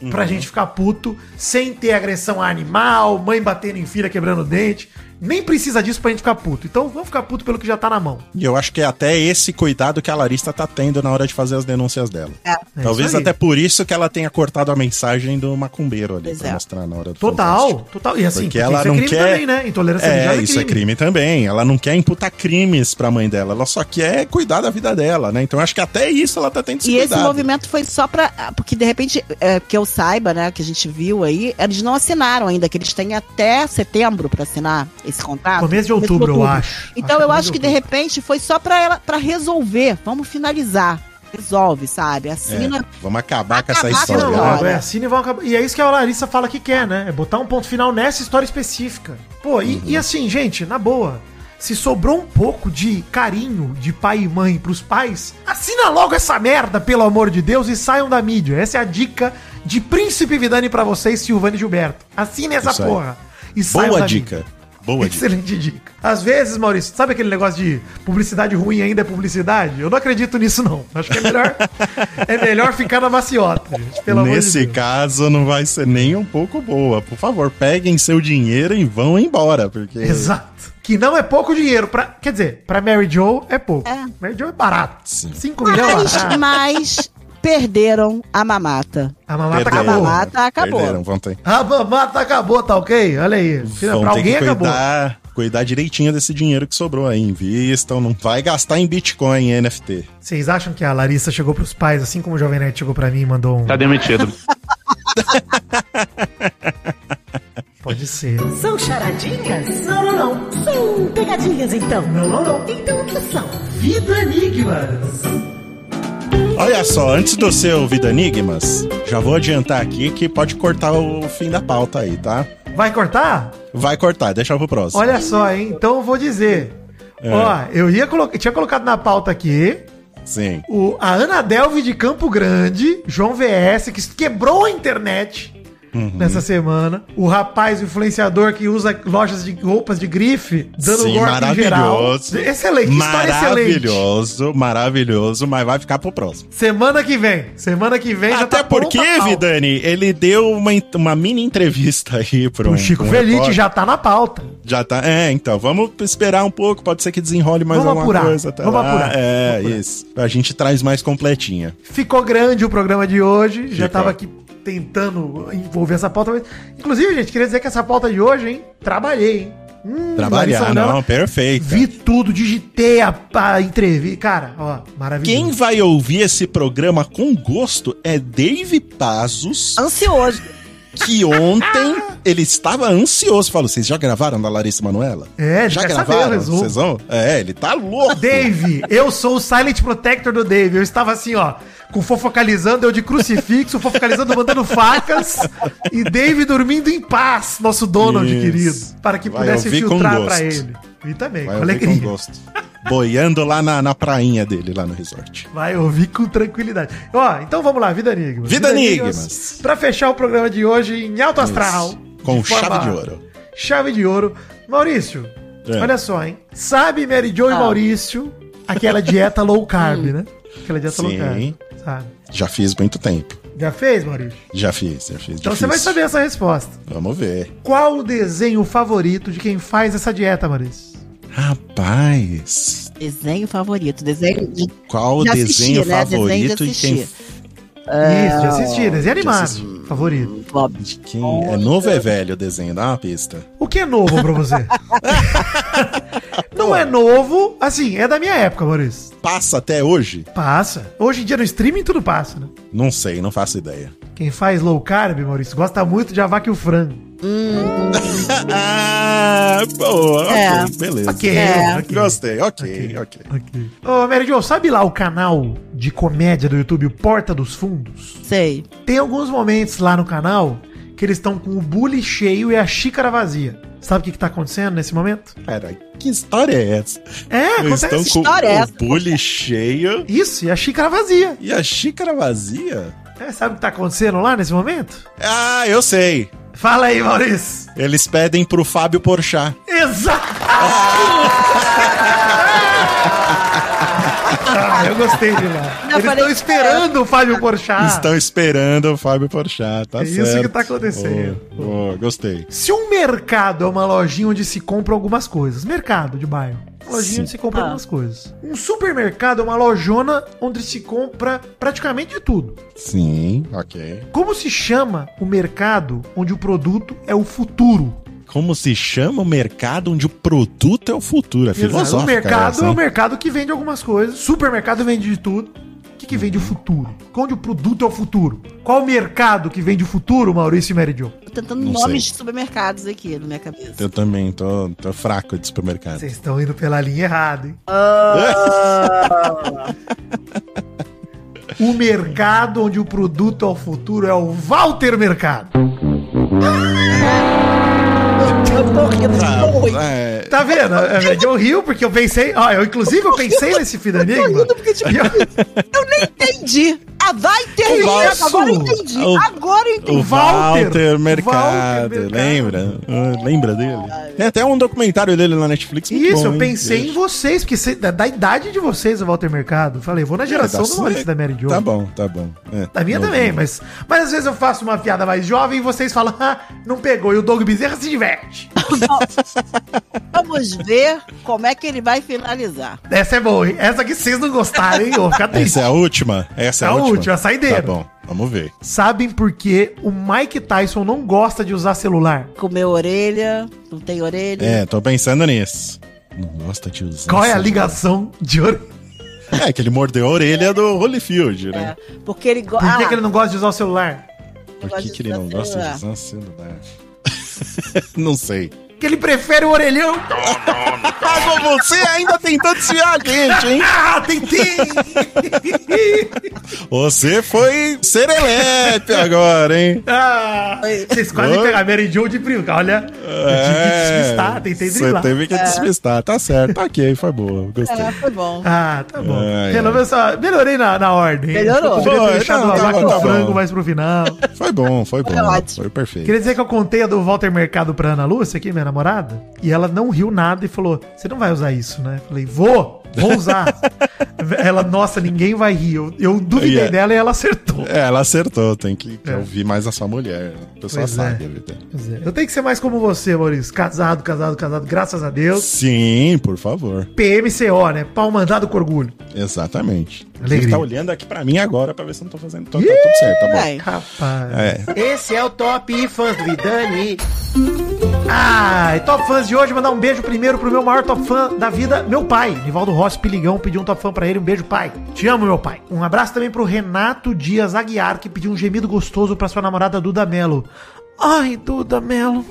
D: pra gente ficar puto, sem ter agressão a animal, mãe batendo em filha, quebrando dente. Nem precisa disso pra gente ficar puto. Então vamos ficar puto pelo que já tá na mão.
B: E eu acho que é até esse cuidado que a Larissa tá tendo na hora de fazer as denúncias dela.
C: É.
B: Talvez
D: isso aí.
B: até por isso que ela tenha cortado a mensagem do macumbeiro ali
C: Pois
B: pra
C: é.
B: mostrar na hora do
D: Total,
B: Fantástico.
D: total. E assim,
B: Porque ela
D: isso
B: não
D: é crime
B: quer.
D: também, né? Intolerância
B: é,
D: religiosa
B: isso é crime também. Ela não quer imputar crimes pra mãe dela. Ela só quer cuidar da vida dela, né? Então acho que até isso ela tá tendo esse
C: E esse
B: cuidado.
C: movimento foi só pra. Porque, de repente, é, que eu saiba, né, que a gente viu aí, eles não assinaram ainda, que eles têm até setembro pra assinar esse contrato.
D: Começo de outubro, eu acho.
C: Então
D: Acho que
C: eu acho
D: de
C: que, de
D: outubro.
C: repente, foi só pra ela para resolver. Vamos finalizar. Resolve, sabe?
B: É,
C: Assina.
B: vamos acabar com essa
C: Acabar com
B: história.
C: essa história.
D: Logo, é assim e vão acabar. E é isso que a Larissa fala que quer, né? É botar um ponto final nessa história específica. Pô, e,
B: Uhum.
D: e assim, gente, na boa. Se sobrou um pouco de carinho de pai e mãe pros pais, assina logo essa merda, pelo amor de Deus, e saiam da mídia. Essa é a dica de Príncipe Vidani pra vocês, Silvane e Gilberto. Assine essa porra. E saiam
B: Boa
D: da
B: dica.
D: mídia.
B: Boa dica.
D: Excelente dica. Às vezes, Maurício, sabe aquele negócio de publicidade ruim ainda é publicidade? Eu não acredito nisso, não. Acho que é melhor, é melhor ficar na maciota, gente. Pelo amor de
B: Nesse
D: Deus.
B: caso, não vai ser nem um pouco boa. Por favor, peguem seu dinheiro e vão embora, porque...
D: Exato. Que não é pouco dinheiro. Pra, quer dizer, pra Mary Jo é pouco.
C: É.
D: Mary Jo é barato.
B: Sim.
D: 5 milhões é
C: Mas,
D: barato.
C: mas perderam a mamata.
D: A mamata
B: Perderam.
D: acabou.
C: A mamata acabou.
B: Perderam, vão ter,
D: A mamata acabou, tá ok? Olha aí.
B: vão
D: pra
B: ter
D: alguém
B: que
D: acabou.
B: cuidar, cuidar direitinho desse dinheiro que sobrou aí. Invistam, não vai gastar em Bitcoin e NFT.
D: Vocês acham que a Larissa chegou pros pais, assim como o Jovem Nerd chegou pra mim e mandou um.
G: Tá demitido.
D: Pode ser.
H: São charadinhas? Não, não, não. São pegadinhas, então. Não, não, não. Então o que são? Vida Enigmas.
B: Olha só, antes do seu Vida Enigmas, já vou adiantar aqui que pode cortar o fim da pauta aí, tá?
D: Vai cortar?
B: Vai cortar, deixa pro próximo.
D: Olha só, hein? Então eu vou dizer.
B: É.
D: Ó, eu ia colocar, tinha colocado na pauta aqui
B: Sim.
D: o, a Ana Delve de Campo Grande, João VS, que quebrou a internet
B: Uhum.
D: nessa semana. O rapaz, o influenciador que usa lojas de roupas de grife, dando
B: Sim,
D: golpe em geral.
B: maravilhoso.
D: Excelente, história excelente.
B: Maravilhoso, maravilhoso, mas vai ficar pro próximo.
D: Semana que vem. Semana que vem já
B: Até
D: tá
B: porque,
D: pronta.
B: Vidani, ele deu uma, uma mini entrevista aí pro
D: O Chico
B: pro um
D: já tá na pauta.
B: Já tá. É, então, vamos esperar um pouco. Pode ser que desenrole mais
D: Vamos
B: alguma
D: apurar,
B: coisa até
D: vamos
B: lá.
D: apurar,
B: É,
D: vamos apurar.
B: isso. A gente traz mais completinha.
D: Ficou grande o programa de hoje. Já
B: Ficou.
D: tava aqui tentando envolver essa pauta. Mas... Inclusive, gente, queria dizer que essa pauta de hoje, hein? Trabalhei, hein? Hum,
B: Trabalhar, não, perfeito.
D: Vi tudo, digitei a, a entrevista. Cara, ó, maravilhoso.
B: Quem vai ouvir esse programa com gosto é Dave Pazos,
C: Ansioso.
B: que ontem ele estava ansioso. Falou: vocês já gravaram da Larissa Manoela?
D: É,
B: já
D: saber
B: gravaram? Vocês vão? É, ele tá louco.
D: Dave, eu sou o Silent Protector do Dave. Eu estava assim, ó, com o fofocalizando, eu de crucifixo, fofocalizando, mandando facas, e Dave dormindo em paz, nosso Donald
B: Isso.
D: querido, para que
B: Vai
D: pudesse filtrar pra ele. E também,
B: Vai
D: com alegria.
B: com gosto. Boiando lá na, na prainha dele, lá no resort.
D: Vai ouvir com tranquilidade. Ó, então vamos lá, Vida Enigmas.
B: Vida Enigmas.
D: Pra fechar o programa de hoje em alto astral.
B: Isso. Com
D: de forma-
B: chave de ouro.
D: Chave de ouro. Maurício,
B: É.
D: olha só, hein? Sabe Mary Jo e
C: Ah.
D: Maurício, aquela dieta low carb, né? Aquela dieta low
B: Sim.
D: carb. Sabe?
B: Já fiz muito tempo.
D: Já fez, Maurício?
B: Já fiz, já fiz.
D: Então você vai saber essa resposta.
B: Vamos ver.
D: Qual o desenho favorito de quem faz essa dieta, Maurício?
B: Rapaz,
C: Desenho favorito. Desenho de.
B: qual o
C: De
B: desenho
C: assistir, né?
B: favorito
C: Desenho de
B: de quem,
C: assistir.
D: Isso, de assistir, desenho animado.
B: assistir.
D: Favorito.
C: Bob.
B: de quem é novo ou é velho o desenho? Dá uma pista.
D: O que é novo pra você? Não é novo, assim, é da minha época, Maurício.
B: Passa até hoje?
D: Passa. Hoje em dia no streaming tudo passa, né?
B: Não sei, não faço ideia.
D: Quem faz low carb, Maurício, gosta muito de a vaca e o frango.
B: ah, boa,
C: É.
B: ok, beleza.
D: Ok,
C: É.
D: ok.
B: Gostei, ok, ok.
D: Ok. Ô, Mary Jo, sabe lá o canal de comédia do YouTube, Porta dos Fundos?
C: Sei.
D: Tem alguns momentos lá no canal que eles estão com o bule cheio e a xícara vazia. Sabe o que, que tá acontecendo nesse momento?
B: Pera, que história é essa?
D: É,
B: Eles estão com
C: história é
B: o
C: essa?
B: bule cheio
D: Isso, e a xícara vazia.
B: e a xícara vazia?
D: É, sabe o que tá acontecendo lá nesse momento?
B: Ah, eu sei.
D: Fala aí, Maurício.
B: Eles pedem pro Fábio Porchat.
D: Exato! ah, eu gostei de lá.
C: Eu
D: Eles estão
C: que
D: esperando o Fábio Porchat.
B: Estão esperando o Fábio Porchat, tá
D: É
B: certo.
D: isso que tá acontecendo.
B: Boa, boa, gostei.
D: Se um mercado é uma lojinha onde se compra algumas coisas, mercado de bairro, lojinha
B: Sim.
D: onde se compra
C: Ah.
D: algumas coisas. Um supermercado é uma lojona onde se compra praticamente de tudo.
B: Sim, ok.
D: Como se chama o mercado onde o produto é o futuro?
B: Como se chama o mercado onde o produto é o futuro? É filosófico.
D: O mercado
B: essa,
D: é o mercado que vende algumas coisas. Supermercado vende de tudo. O que, que vende o futuro? Onde o produto é o futuro? Qual o mercado que vende o futuro, Maurício e Mary Jo?
C: Tô tentando
B: Não
C: nomes
B: sei.
C: de supermercados aqui na minha cabeça.
B: Eu também tô, tô fraco de supermercado.
D: Vocês estão indo pela linha errada, hein? O mercado onde o produto é o futuro é o Walter Mercado.
C: Eu tô rindo muito.
B: é,
D: Tá vendo? É, Eu rio porque eu pensei. Ó, eu, inclusive, eu pensei nesse Fida Enigma.
C: rindo porque, tipo,
D: eu-
C: Eu nem entendi. Ah, vai ter
B: O
C: isso. Agora eu entendi.
B: o-
C: Agora eu
B: o
C: entendi.
D: Walter.
B: Walter Mercado,
D: Walter Mercado.
B: lembra? Ah, lembra dele? Tem até um documentário dele na Netflix. muito
D: Isso,
B: bom,
D: eu
B: hein?
D: pensei em vocês, porque cê- da, da idade de vocês, o Walter Mercado. Falei, vou na geração
B: É,
D: do Maurício da Mary Jo.
B: Tá bom, tá bom. É,
D: Da minha também, mas, mas às vezes eu faço uma piada mais jovem e vocês falam, ah, não pegou. E o Doug Bezerra se diverte.
C: Vamos ver como é que ele vai finalizar.
D: Essa é boa, hein? Essa aqui vocês não gostaram, hein? Eu vou ficar triste.
B: Essa é a última? Essa é a,
D: A
B: última?
D: Última, a saideira.
B: Tá bom, vamos ver.
D: Sabem por que o Mike Tyson não gosta de usar celular?
C: Comeu orelha, não tem orelha.
B: É, tô pensando nisso. Não gosta de usar.
D: Qual é a
B: celular.
D: ligação de orelha?
B: É, que ele mordeu a orelha do Holyfield, né?
C: É, porque ele
D: Por
C: gosta.
D: que, que ele não gosta de usar o celular?
B: Por que, que ele não
C: usar
B: gosta de
C: celular.
B: usar celular? não sei.
D: Que ele prefere o orelhão.
B: Agora você ainda tentou desviar a gente, hein?
D: Ah, tentei!
B: Você foi serelepe agora, hein?
D: Ah, vocês quase
B: Oi?
D: pegaram Mary Jo de brinco. Olha, eu tive que despistar, tentei
B: É, Você
D: driblar.
B: teve que despistar. Tá certo, tá ok, foi boa. Gostei.
C: É, foi bom.
D: Ah, tá bom.
B: Ai,
D: Pelo
B: ai.
D: menos só- melhorei na, na ordem.
C: Melhorou.
D: Eu poderia ter
B: Foi,
D: deixado
B: não,
D: a
B: tá tá
D: frango
B: bom.
D: mais pro final.
B: Foi bom, foi bom.
C: Foi.
B: Foi perfeito.
D: Queria dizer que eu contei a do Walter Mercado pra Ana Lúcia, aqui, minha namorada, e ela não riu nada e falou: Você não vai usar isso, né? Falei, vou, vou usar. ela, nossa, ninguém vai rir. Eu, eu duvidei
B: Yeah.
D: dela e ela acertou.
B: É, ela acertou. Tem que, que
D: É.
B: ouvir mais a sua mulher. A pessoa
D: Pois
B: sabe.
D: é.
B: vida.
D: É. Eu tenho que ser mais como você, Maurício. Casado, casado, casado, graças a Deus.
B: Sim, por favor.
D: PMCO, né? Pau mandado com orgulho.
B: Exatamente.
D: Alegria.
B: Ele tá olhando aqui pra mim agora pra ver se eu não tô fazendo. Tá, tá tudo certo, tá bom.
C: Vai.
D: Rapaz.
B: É.
H: Esse é o Top Fãs do Vidani.
D: Ah, top fãs de hoje, mandar um beijo primeiro pro meu maior top fã da vida, meu pai. Nivaldo Rossi Piligão pediu um top fã pra ele. Um beijo, pai. Te amo, meu pai. Um abraço também pro Renato Dias Aguiar, que pediu um gemido gostoso pra sua namorada Duda Melo. Ai, Duda Melo.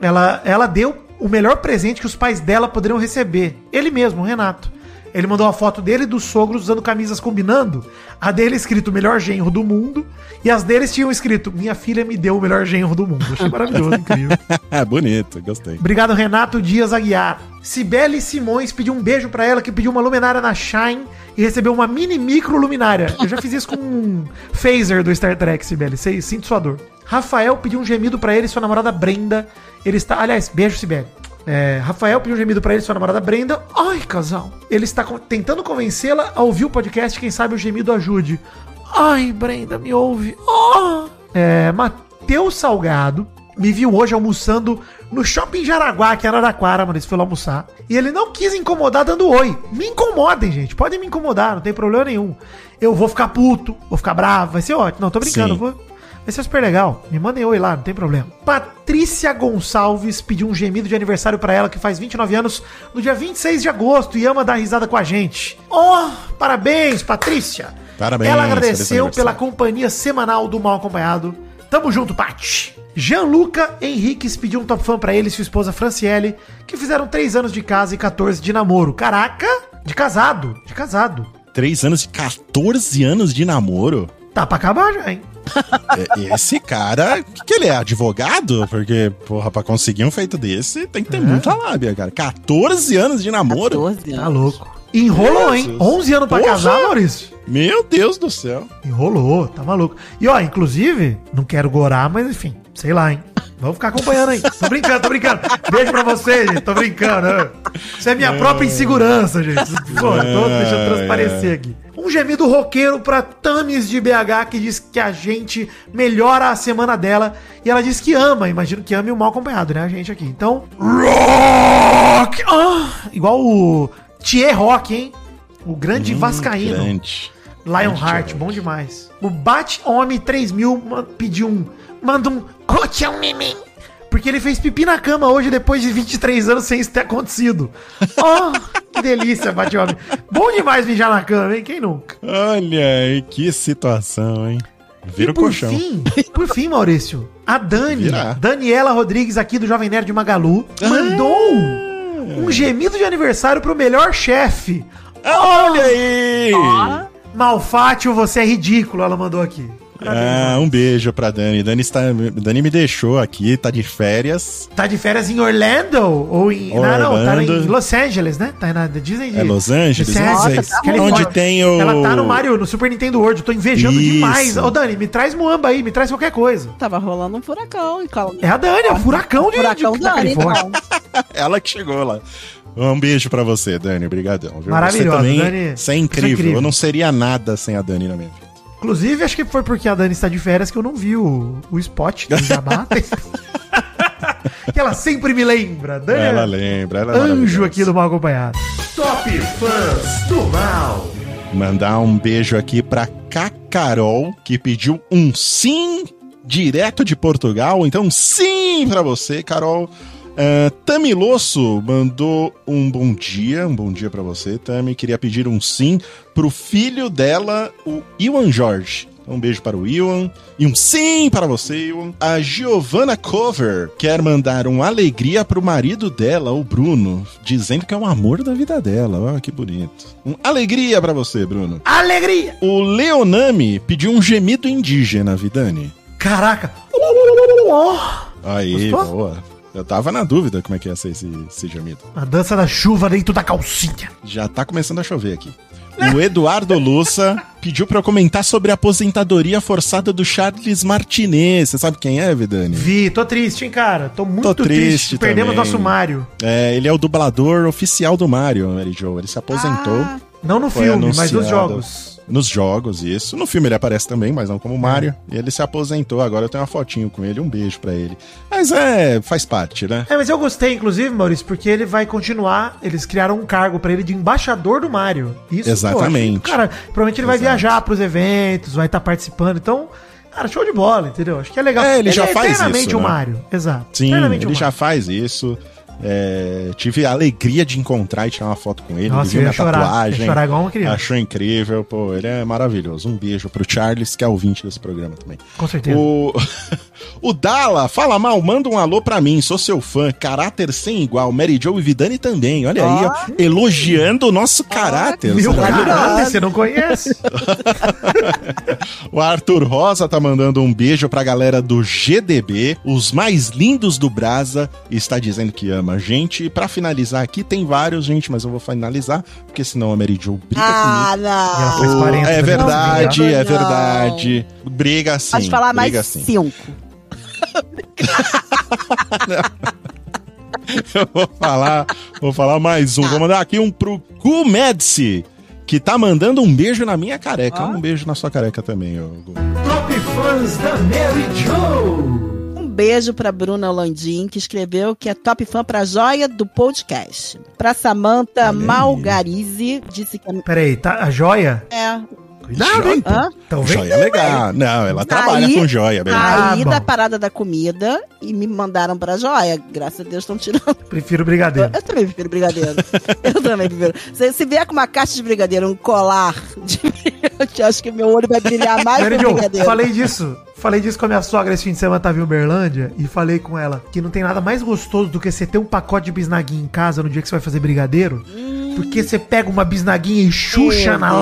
D: Ela, ela deu o melhor presente que os pais dela poderiam receber. Ele mesmo, o Renato. Ele mandou uma foto dele e dos sogros usando camisas combinando. A dele escrito melhor genro do mundo. E as deles tinham escrito Minha filha me deu o melhor genro do mundo. Achei maravilhoso, incrível.
B: Bonito, gostei.
D: Obrigado, Renato Dias Aguiar. Cibele Simões pediu um beijo pra ela que pediu uma luminária na Shine e recebeu uma mini micro luminária. Eu já fiz isso com um phaser do Star Trek, Cibele. Sinto sua dor. Rafael pediu um gemido pra ele e sua namorada Brenda. Ele está. Aliás, beijo, Cibele. É, Rafael pediu um gemido pra ele sua namorada Brenda. Ai, casal. Ele está tentando convencê-la a ouvir o podcast. Quem sabe o gemido ajude. Ai, Brenda, me ouve. Oh. É, Matheus Salgado me viu hoje almoçando no Shopping Jaraguá, aqui em Araraquara, mano. Ele foi lá almoçar. E ele não quis incomodar dando oi. Me incomodem, gente. Podem me incomodar, não tem problema nenhum. Eu vou ficar puto, vou ficar bravo, vai ser ótimo. Não, tô brincando,
B: Sim.
D: vou. Vai ser super legal. Me mandem oi lá, não tem problema. Patrícia Gonçalves pediu um gemido de aniversário pra ela que faz 29 anos no dia 26 de agosto e ama dar risada com a gente. Oh, parabéns, Patrícia.
B: Parabéns,
D: Ela agradeceu pela companhia semanal do Mal Acompanhado. Tamo junto, Paty. Gianluca Henriques pediu um top fã pra ele e sua esposa Franciele, que fizeram 3 anos de casa e 14 de namoro. Caraca, de casado, de casado.
B: Três anos e 14 anos de namoro?
D: Tá pra acabar já, hein?
B: É, Esse cara, que, que ele é? Advogado? Porque, porra, pra conseguir um feito desse, tem que ter
D: É.
B: muita lábia, cara. 14 anos de namoro?
C: 14 anos.
D: Tá louco. Enrolou, hein?
B: Jesus.
D: 11 anos pra
B: Porra.
D: casar, Maurício.
B: Meu Deus do céu.
D: Enrolou, tá maluco. E ó, inclusive, não quero gorar, mas enfim, sei lá, hein? Vamos ficar acompanhando aí. Tô brincando, tô brincando. Beijo pra vocês, gente. Tô brincando. né? Isso é minha própria insegurança, gente. Pô, tô deixando transparecer aqui. Um gemido roqueiro pra Tamis de BH que diz que a gente melhora a semana dela. E ela diz que ama, imagino que ama e o mal acompanhado, né? A gente aqui. Então. Rock! Ah, igual o Thier Rock, hein? O grande Vascaíno.
B: Hum, Grande.
D: Lionheart, bom demais. O Bat Homem 3000 ma- pediu um. Manda um. Um mimim. Porque ele fez pipi na cama hoje depois de 23 anos sem isso ter acontecido. Oh, que delícia, Bat Homem. Bom demais mijar na cama, hein? Quem nunca?
B: Olha aí, que situação, hein? Vira
D: e
B: o
D: por
B: colchão.
D: fim, por fim, Maurício, a Dani,
B: Vira.
D: Daniela Rodrigues aqui do Jovem Nerd de Magalu,
B: Ah.
D: mandou um gemido de aniversário pro melhor chefe.
B: Olha aí!
D: Malfátio, você é ridículo, ela mandou aqui.
B: Ah, um beijo pra Dani. Dani, está, Dani me deixou aqui, tá de férias.
D: Tá de férias em Orlando? Ou em. Não, não, tá
B: Orlando.
D: em Los Angeles, né? Tá na Disney. de-
B: É Los Angeles?
D: Los. Angeles,
C: tá
D: Califórnia.
B: Onde tem o-
D: Ela tá no Mario, no Super Nintendo World. Eu tô invejando
B: Isso.
D: demais. Ô, Dani, me traz Moamba aí, me traz qualquer coisa.
C: Tava rolando um furacão. E cal...
D: É a Dani, é o furacão de,
C: Furacão
D: de, da
C: Dani,
D: Califórnia.
C: então.
B: Ela que chegou lá. Um beijo pra você, Dani. Obrigadão. viu?
D: Maravilhosa,
B: Você também,
D: Dani.
B: Você é
D: Você é
B: incrível.
D: incrível.
B: Eu não seria nada sem a Dani na minha vida.
D: Inclusive, acho que foi porque a Dani está de férias que eu não vi o, o spot do Jabá. que ela sempre me lembra. Dani
B: Ela lembra. Ela é
D: anjo aqui do Mal Acompanhado.
A: Top Fãs do Mal.
B: Mandar um beijo aqui pra Cacarol, que pediu um sim direto de Portugal. Então, sim pra você, Carol. Uh, Tami Losso mandou um bom dia, um bom dia pra você, Tami. Queria pedir um sim pro filho dela, o Iwan Jorge. Um beijo para o Iwan. E um sim para você, Iwan. A Giovanna Cover quer mandar um alegria pro marido dela, o Bruno, dizendo que é o amor da vida dela. Olha que bonito. Um alegria para você, Bruno.
D: Alegria!
B: O Leonami pediu um gemido indígena, Vidani.
D: Caraca!
B: Aí,
D: Gostou?
B: boa. Eu tava na dúvida como é que ia ser esse, esse gemido.
D: A dança da chuva dentro da calcinha.
B: Já tá começando a chover aqui. O Eduardo Lussa pediu pra eu comentar sobre a aposentadoria forçada do Charles Martinet. Você sabe quem é, Vidani?
D: Vi, tô triste, hein, cara? Tô muito
B: Tô
D: triste.
B: triste
D: Perdemos nosso Mário.
B: É, ele é o dublador oficial do Mario, Mary Jo. Ele se aposentou.
C: Ah,
D: Não no filme, mas nos
B: anunciado.
D: jogos.
B: Nos jogos, isso. No filme ele aparece também, mas não como Mario. E ele se aposentou. Agora eu tenho uma fotinho com ele. Um beijo pra ele. Mas é, faz parte, né?
D: É, mas eu gostei, inclusive, Maurício, porque ele vai continuar. Eles criaram um cargo pra ele de embaixador do Mario. Isso,
B: Exatamente.
D: pô, cara, provavelmente ele vai
B: Exato.
D: viajar pros eventos, vai estar participando. Então, cara, show de bola, entendeu? Acho que é legal.
B: É, ele já faz
D: eternamente
B: isso,
D: o
B: né?
D: Mario. Exato.
B: Sim, ele
D: o
B: já faz isso. É, tive a alegria de encontrar e tirar uma foto com ele.
D: Nossa,
B: ele viu minha
D: chorar,
B: tatuagem.
D: chorar igual uma criança.
B: Achou incrível, pô, ele é maravilhoso. Um beijo pro Charles, que é ouvinte desse programa também.
D: Com certeza.
B: O, o Dala, fala mal, manda um alô pra mim, sou seu fã, caráter sem igual, Mary Jo e Vidani também, olha aí, ó, elogiando o nosso caráter.
D: Meu caralho, você não conhece?
B: O Arthur Rosa tá mandando um beijo pra galera do GDB, os mais lindos do Brasa, está dizendo que ama a gente. E pra finalizar aqui, tem vários, gente, mas eu vou finalizar, porque senão a Mary Jo briga
C: Ah,
B: comigo.
D: Ela
C: não.
D: faz 40
B: é
D: também,
B: verdade,
C: não.
B: é verdade. Briga sim.
C: Pode falar mais
B: briga sim.
C: cinco.
B: Eu vou falar, vou falar mais um. Vou mandar aqui um pro Gu Medici, que tá mandando um beijo na minha careca. Um beijo na sua careca também, ô, Gu.
H: Top fãs da Mary Joe.
C: Um beijo pra Bruna Landim, que escreveu que é top fã pra joia do podcast. Pra Samantha Malgarize, disse que
D: Peraí, tá, a joia?
C: é.
D: Cuidado, hein?
C: Hã?
D: Talvez.
B: Joia é legal. Não, ela trabalha
C: Aí-
B: com joia.
D: Ah,
C: Aí
D: bom.
C: da parada da comida e me mandaram pra joia. Graças a Deus estão tirando.
D: Prefiro brigadeiro.
C: Eu também prefiro brigadeiro. Eu também prefiro. Se, se vier com uma caixa de brigadeiro, um colar de brilhante, acho que meu olho vai brilhar mais
D: Mary
C: que o brigadeiro.
D: falei disso. Falei disso com a minha sogra esse fim de semana, tava em Uberlândia, e falei com ela que não tem nada mais gostoso do que você ter um pacote de bisnaguinha em casa no dia que você vai fazer brigadeiro. Porque você pega uma bisnaguinha e xuxa
C: Meu
D: na
C: Deus.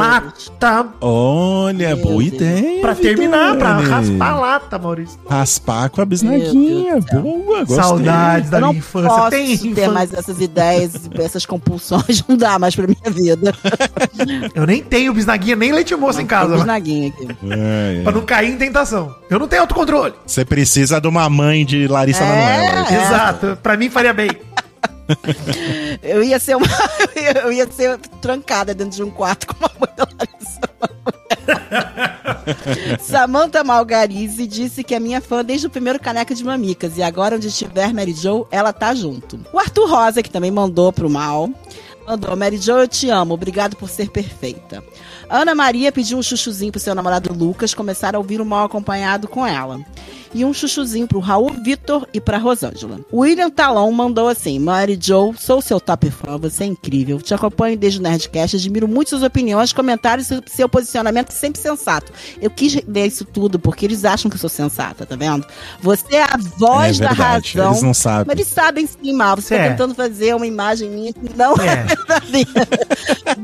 D: lata
B: Olha,
C: Meu
B: boa
C: Deus.
B: ideia.
D: pra terminar, pra raspar a lata, Maurício.
B: Raspar com a bisnaguinha. Boa, gostei.
D: Saudades da
C: Eu não
D: minha infância.
C: posso
D: Tem
C: ter
D: infância.
C: mais essas ideias, essas compulsões, não dá mais pra minha vida.
D: Eu nem tenho bisnaguinha, nem leite moça em casa.
C: Vamos
D: mano.
C: na guinha aqui.
B: É, é.
D: Pra não cair em tentação. Eu não tenho autocontrole.
B: Você precisa de uma mãe de Larissa
C: É.
B: Manoela.
C: É.
D: Exato. Pra mim faria bem.
C: Eu ia ser uma. Eu ia, ser trancada dentro de um quarto com uma mãe da Larissa. Samantha Malgarize disse que é minha fã desde o primeiro Caneca de Mamicas. E agora, onde estiver Mary Jo, ela tá junto. O Arthur Rosa, que também mandou pro mal. Mandou, Mary Jo, eu te amo. Obrigado por ser perfeita. Ana Maria pediu um chuchuzinho pro seu namorado Lucas começar a ouvir o mal acompanhado com ela. E um chuchuzinho pro Raul Vitor e pra Rosângela. O William Talon mandou assim: Mary Jo, sou seu top fã, você é incrível. Te acompanho desde o Nerdcast, admiro muito suas opiniões, comentários e seu posicionamento sempre sensato. Eu quis ler isso tudo porque eles acham que eu sou sensata, tá vendo? Você é a voz
B: É
C: da razão.
B: eles não sabem.
C: Mas eles sabem sim, mal. Você
D: É.
C: tá tentando fazer uma imagem minha que não é,
D: É.
C: verdadeira.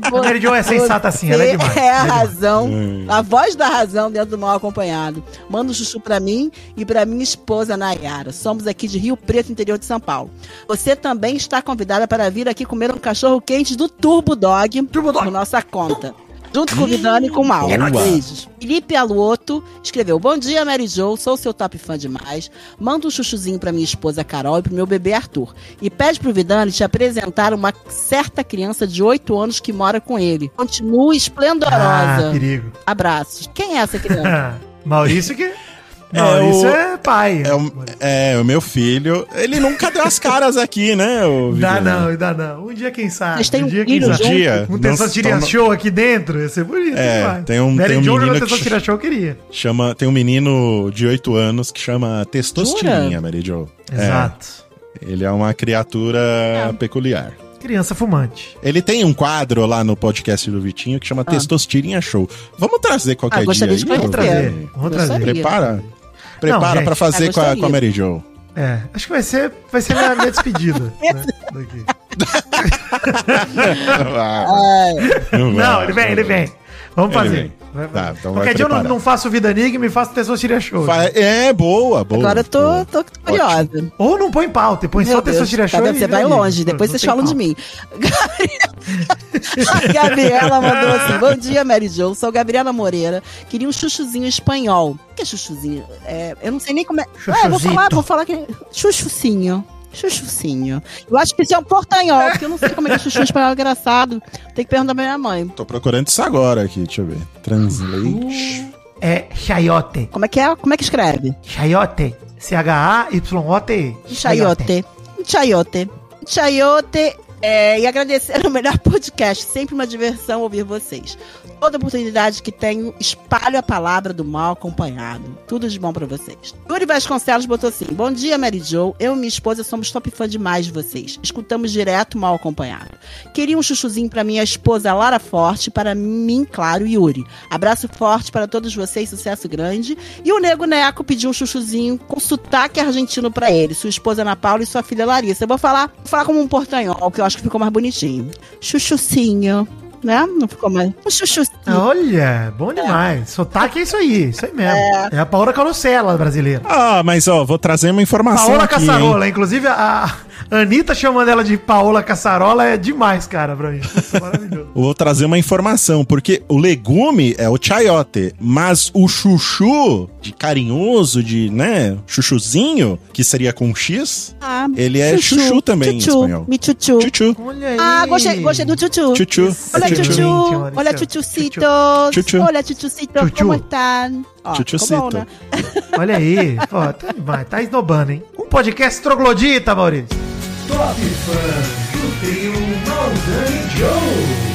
D: A Mary Jo é sensata assim, ela é demais.
C: É a razão, a voz da razão dentro do mal acompanhado. Manda um chuchu pra mim e pra minha esposa Nayara. Somos aqui de Rio Preto, interior de São Paulo. Você também está convidada para vir aqui comer um cachorro quente do Turbo Dog, Turbo Dog. por nossa conta. Junto com o Vidani e com o Mal.
B: boa.
C: Beijos. Felipe Aluoto escreveu: Bom dia, Mary Jo. Sou seu top fã demais. Manda um chuchuzinho pra minha esposa Carol e pro meu bebê Arthur. E pede pro Vidani te apresentar uma certa criança de 8 anos que mora com ele. Continue
D: Ah,
C: esplendorosa.
D: perigo.
C: Abraços. Quem é essa criança?
D: Maurício que. Maurício
B: o-
D: é, pai.
B: É o, é, o meu filho. Ele nunca deu as caras aqui, né? O
D: Dá não, dá não. Um dia quem sabe.
C: Vocês têm
D: um
C: um
D: dia quem sabe.
C: junto?
B: dia.
D: Um Testosteria
B: toma-
D: Show aqui dentro, ia ser bonito.
B: É,
D: demais.
B: tem um-
D: Mary
B: tem um menino que-
D: Show queria.
B: Chama, tem um menino de 8 anos que chama Testostirinha, Mary Jo. É,
D: Exato.
B: ele é uma criatura peculiar.
D: Criança fumante.
B: Ele tem um quadro lá no podcast do Vitinho que chama Testostirinha Show. Vamos trazer qualquer
C: Ah,
B: dia
C: gostaria
B: aí?
C: de
D: Vamos trazer. Vamos
C: Gostaria.
D: trazer.
B: Prepara. Prepara pra fazer com, a, com a Mary Jo.
D: É, acho que vai ser, vai ser minha, minha despedida. né, daqui. Não, ele vem, ele vem. Vamos
B: Ele
D: fazer. Vai-
B: Tá, então
D: Qualquer
B: vai
D: dia eu não, não faço Vida Nig e me faço Testosteria Show.
B: Fa- É, boa, boa.
C: Agora eu tô,
B: boa.
C: tô curiosa.
D: Ou não põe pauta, põe só
C: Meu Deus,
D: Testosteria
C: tá
D: Show. e
C: Você vai
D: Vida Nig.
C: longe, depois
D: Não
C: vocês falam de mim. A Gabriela mandou assim: Bom dia, Mary Jo. Sou Gabriela Moreira. Queria um chuchuzinho espanhol. O que é chuchuzinho? É, eu não sei nem como é. Ah, vou falar, vou falar que. Chuchucinho. Chuchucinho. Eu acho que isso é um portanhol, porque eu não sei como é que é chuchu espanhol engraçado. Tem que perguntar pra minha mãe.
B: Tô procurando isso agora aqui, deixa eu ver. Translate.
D: É chayote.
C: Como é que é? Como é que escreve?
D: Chayote. C-H-A-Y-O-T.
C: Chayote. Chayote. Chayote. É, e agradecer o melhor podcast. Sempre uma diversão ouvir vocês. Toda oportunidade que tenho, espalho a palavra do mal acompanhado. Tudo de bom pra vocês. Yuri Vasconcelos botou assim: Bom dia, Mary Jo. Eu e minha esposa somos top fã demais de vocês. Escutamos direto mal acompanhado. Queria um chuchuzinho pra minha esposa Lara Forte, para mim, claro, Yuri. Abraço forte para todos vocês, sucesso grande. E o Nego Neco pediu um chuchuzinho com sotaque argentino pra ele, sua esposa Ana Paula e sua filha Larissa. Eu vou falar, vou falar como um portanhol, que eu acho que ficou mais bonitinho. Chuchucinho, né? Não ficou mais. Um chuchucinho.
D: Olha, bom demais. Sotaque é isso aí, isso aí mesmo. É, a Paola Carosella brasileira.
B: Ah, mas ó, vou trazer uma informação
D: Paola
B: aqui, hein?
D: Caçarola, inclusive a Anitta chamando ela de Paola Caçarola é demais, cara, pra mim. Isso é maravilhoso.
B: Vou trazer uma informação, porque o legume é o chayote, mas o chuchu, de carinhoso, de, né, chuchuzinho, que seria com X,
C: Ah,
B: ele é chuchu, também em
C: chuchu,
B: espanhol.
C: Me chuchu.
B: Chuchu.
D: Olha aí.
C: Ah, gostei, gostei do chuchu.
B: Chuchu.
C: Olha, chuchu. Olha, chuchucitos.
B: Chuchu.
C: Olha, chuchucitos.
D: Chuchu.
C: Como estão? Ó,
B: Chuchucito.
C: ficou bom, né?
D: Olha aí. Pô, tá demais, tá esnobando, hein? Um podcast troglodita, Maurício.
A: Top Fãs do trio Maldani Joe.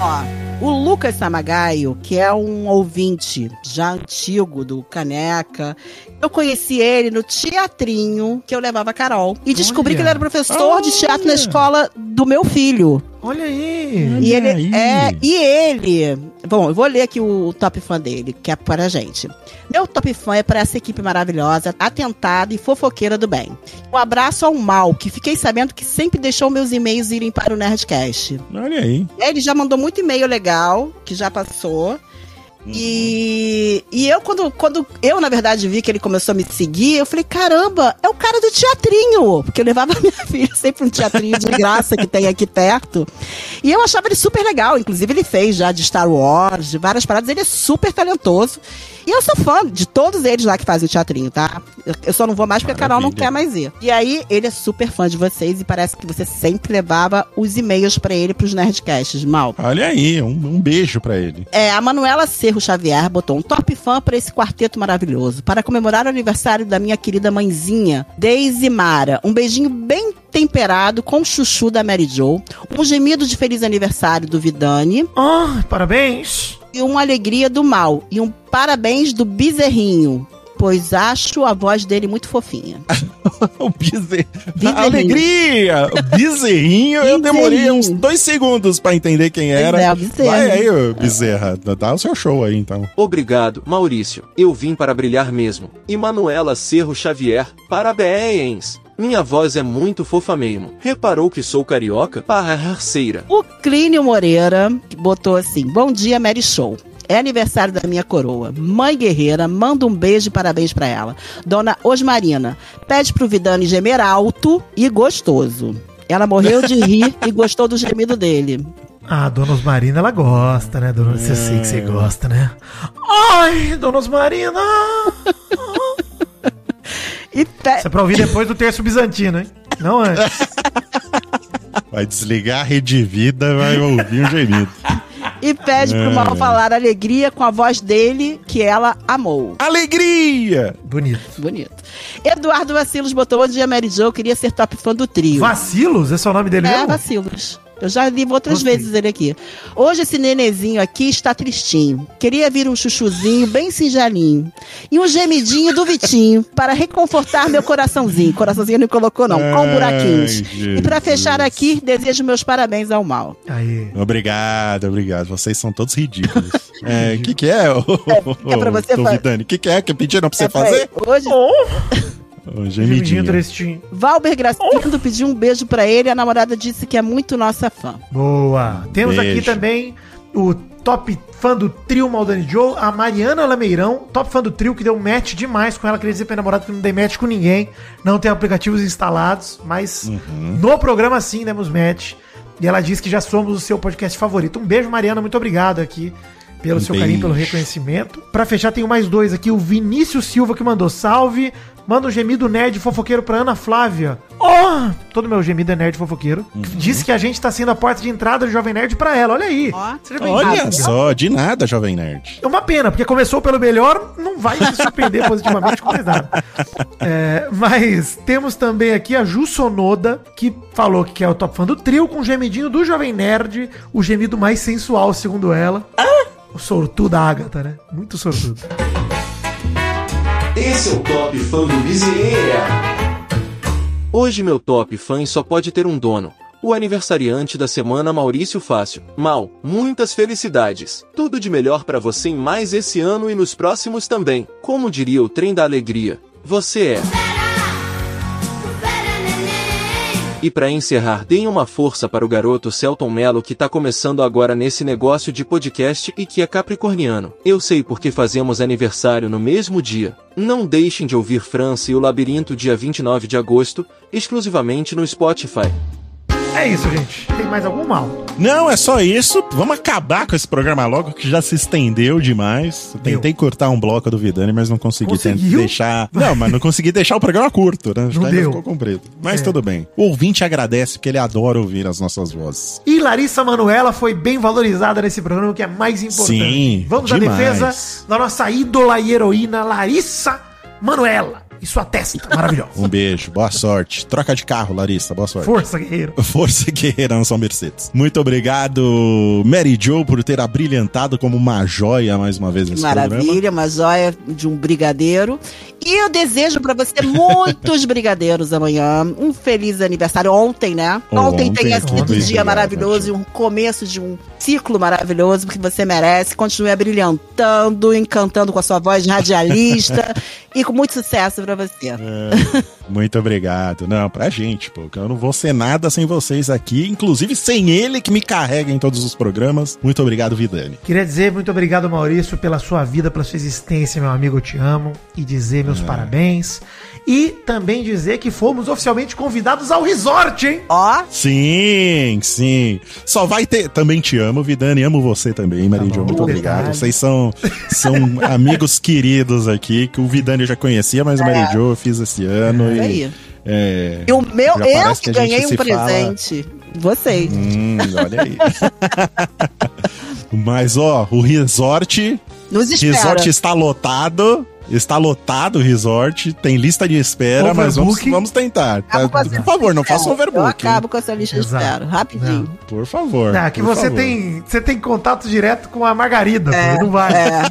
C: Ó, o Lucas Samagaio, que é um ouvinte já antigo do Caneca, eu conheci ele no teatrinho que eu levava a Carol. E descobri
D: Olha.
C: que ele era professor de teatro na escola do meu filho.
D: Olha aí.
C: E ele
B: aí.
C: é. E ele. Bom, eu vou ler aqui o top fã dele, que é para a gente. Meu top fã é para essa equipe maravilhosa, atentada e fofoqueira do bem. Um abraço ao mal, que fiquei sabendo que sempre deixou meus e-mails irem para o Nerdcast.
B: Olha aí.
C: Ele já mandou muito e-mail legal, que já passou. E, e eu, quando, quando eu, na verdade, vi que ele começou a me seguir, eu falei, caramba, é o cara do teatrinho. Porque eu levava a minha filha sempre um teatrinho de graça que tem aqui perto. E eu achava ele super legal. Inclusive, ele fez já de Star Wars, de várias paradas. Ele é super talentoso. E eu sou fã de todos eles lá que fazem o teatrinho, tá? Eu, eu só não vou mais porque a Carol não
B: Maravilha.
C: quer mais ir. E aí, ele é super fã de vocês e parece que você sempre levava os e-mails pra ele pros Nerdcasts, mal.
B: Olha aí, um, um beijo pra ele.
C: É, a Manuela Cerro Xavier botou um top fã para esse quarteto maravilhoso. Para comemorar o aniversário da minha querida mãezinha, Daisy Mara. Um beijinho bem temperado com chuchu da Mary Jo. Um gemido de feliz aniversário do Vidani.
D: Ah, parabéns.
C: E uma alegria do mal. E um parabéns do Bezerrinho. Pois acho a voz dele muito fofinha.
B: o bize... Alegria! O bezerrinho, eu demorei uns dois segundos pra entender quem era.
C: é.
B: Vai aí, ô Bezerra, dá o seu show aí, então.
I: Obrigado, Maurício. Eu vim para brilhar mesmo. E Manuela Cerro Xavier, parabéns! Minha voz é muito fofa mesmo. Reparou que sou carioca? Parceira.
C: O Clínio Moreira botou assim: Bom dia, Mary Show. É aniversário da minha coroa. Mãe guerreira, manda um beijo e parabéns pra ela. Dona Osmarina, pede pro Vidani gemer alto e gostoso. Ela morreu de rir e gostou do gemido dele.
D: Ah, Dona Osmarina, ela gosta, né? Dona... Você sei que você gosta, né? Ai, Dona Osmarina! Isso é pra ouvir depois do terço bizantino, hein? Não antes.
B: Vai desligar a rede vida, vai ouvir um gemido.
C: E pede pro mal falar alegria com a voz dele que ela amou.
B: Alegria!
D: Bonito.
C: Bonito. Eduardo Vacilos botou Bom dia, Mary Jo. Queria ser top fã do trio.
D: Vacilos? Esse é o nome dele
C: É,
D: mesmo?
C: Vacilos. Eu já li outras
D: Gostei.
C: vezes ele aqui. Hoje esse nenezinho aqui está tristinho. Queria vir um chuchuzinho bem singelinho. E um gemidinho do Vitinho para reconfortar meu coraçãozinho. Coraçãozinho não colocou não, com
B: Ai,
C: buraquinhos. E para fechar aqui, desejo meus parabéns ao Mal.
D: Aí.
B: Obrigado, obrigado. Vocês são todos ridículos. É, o que que é? O
C: é pra você fa-
B: Vidani, o que que é que pediram pra você
C: É pra-
B: fazer?
C: Hoje,
B: Ô,
D: Gemidinho.
C: Valber Gracindo pediu um beijo pra ele. A namorada disse que é muito nossa fã.
D: Boa. Temos aqui
B: Beijo.
D: também o top fã do trio Maldani Joe, a Mariana Lameirão, top fã do trio, que deu match demais com ela. Queria dizer pra namorada que não dei match com ninguém, não tem aplicativos instalados, mas
B: Uhum.
D: no programa sim demos match. E ela disse que já somos o seu podcast favorito. Um beijo, Mariana, muito obrigado aqui pelo
B: Um
D: seu carinho, pelo
B: beijo.
D: reconhecimento. Pra fechar, tenho mais dois aqui. O Vinícius Silva que mandou salve. Manda um gemido nerd fofoqueiro pra Ana Flávia. Oh! Todo meu gemido é nerd fofoqueiro.
B: Uhum.
D: Disse que a gente tá sendo a porta de entrada do Jovem Nerd pra ela. Olha aí.
C: Ó.
B: Olha só, de nada, Jovem Nerd.
D: É uma pena, porque começou pelo melhor, não vai se surpreender positivamente com mais nada. É, mas temos também aqui a Ju Sonoda, que falou que é o top fã do trio, com o gemidinho do Jovem Nerd, o gemido mais sensual, segundo ela. O sortudo da Agatha, né? Muito sortudo.
I: Esse é o Top Fã do Miseria. Hoje meu top fã só pode ter um dono. O aniversariante da semana Maurício Fácil. Mal, muitas felicidades. Tudo de melhor pra você em mais esse ano e nos próximos também. Como diria o trem da alegria, você é. E pra encerrar, deem uma força para o garoto Celton Mello que tá começando agora nesse negócio de podcast e que é capricorniano. Eu sei porque fazemos aniversário no mesmo dia. Não deixem de ouvir França e o Labirinto dia 29 de agosto, exclusivamente no Spotify.
D: É isso, gente. Tem mais algum mal?
B: Não, é só isso. Vamos acabar com esse programa logo, que já se estendeu demais. Eu Tentei cortar um bloco do Vidani, mas não consegui
D: Conseguiu?
B: deixar. Não, mas não consegui deixar o programa curto, né?
D: Não deu.
B: ficou comprido. Mas
D: É.
B: tudo bem. O ouvinte agradece, porque ele adora ouvir as nossas vozes.
D: E Larissa Manuela foi bem valorizada nesse programa, que é mais importante.
B: Sim,
D: Vamos à
B: demais.
D: defesa da nossa ídola e heroína Larissa Manuela. E sua testa maravilhosa.
B: Um beijo, boa sorte. Troca de carro, Larissa, boa sorte.
D: Força, guerreiro.
B: Força Guerreira, não são Mercedes. Muito obrigado, Mary Jo, por ter abrilhantado como uma joia mais uma vez nesse programa.
C: Maravilha, uma joia de um brigadeiro. E eu desejo pra você muitos brigadeiros amanhã. Um feliz aniversário ontem, né? Ontem,
B: Ontem,
C: tenha sido um
B: ontem,
C: dia
B: obrigado,
C: maravilhoso e um começo de um ciclo maravilhoso que você merece. Continue abrilhantando, encantando com a sua voz radialista e com muito sucesso pra você.
B: É, muito obrigado. Não, pra gente, pô. que Eu não vou ser nada sem vocês aqui, inclusive sem ele que me carrega em todos os programas. Muito obrigado, Vidani.
D: Queria dizer muito obrigado, Maurício, pela sua vida, pela sua existência, meu amigo, eu te amo. E dizer meus parabéns. E também dizer que fomos oficialmente convidados ao resort, hein?
C: Ó,
B: Sim, sim. Só vai ter. Também te amo, Vidani. Amo você também, Marinho.
D: bom,
B: muito obrigado.
D: verdade.
B: Vocês são, são amigos queridos aqui, que o Vidani eu já conhecia, mas o Jo eu fiz esse ano.
C: É
B: e, é,
C: E o meu, eu que ganhei um
B: se fala-
C: presente. Vocês.
B: Hum, olha aí. Mas, ó, o resort.
C: Nos espera.
B: Resort está lotado. Está lotado o resort. Tem lista de espera, mas vamos, vamos tentar. tá? Por favor, não
C: de
B: faça
C: espera. Eu acabo com essa lista de
D: Exato.
C: espera. Rapidinho.
B: Por favor.
D: Ah, que
B: por
D: você
B: favor.
D: tem, você tem contato direto com a Margarida, pô, não vai.
C: É.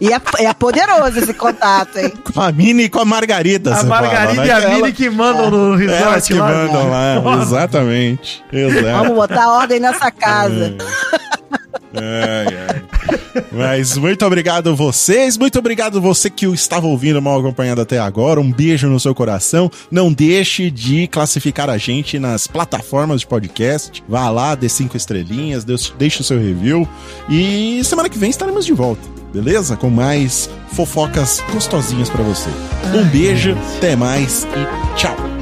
C: E é, é poderoso esse contato, hein?
B: Com a Mini e com a Margarida.
D: A Margarida
B: fala,
D: e a
B: né?
D: Mini que mandam no resort
B: Elas que
D: lá.
B: mandam lá,
D: Nossa.
B: exatamente. Exato.
C: Vamos botar ordem nessa casa.
B: Ai, ai. Mas muito obrigado vocês, muito obrigado você que o estava ouvindo mal acompanhado até agora. Um beijo no seu coração. Não deixe de classificar a gente nas plataformas de podcast. Vá lá, dê cinco estrelinhas, deixe o seu review. E semana que vem estaremos de volta, beleza? Com mais fofocas gostosinhas pra você. Um beijo, até mais e tchau.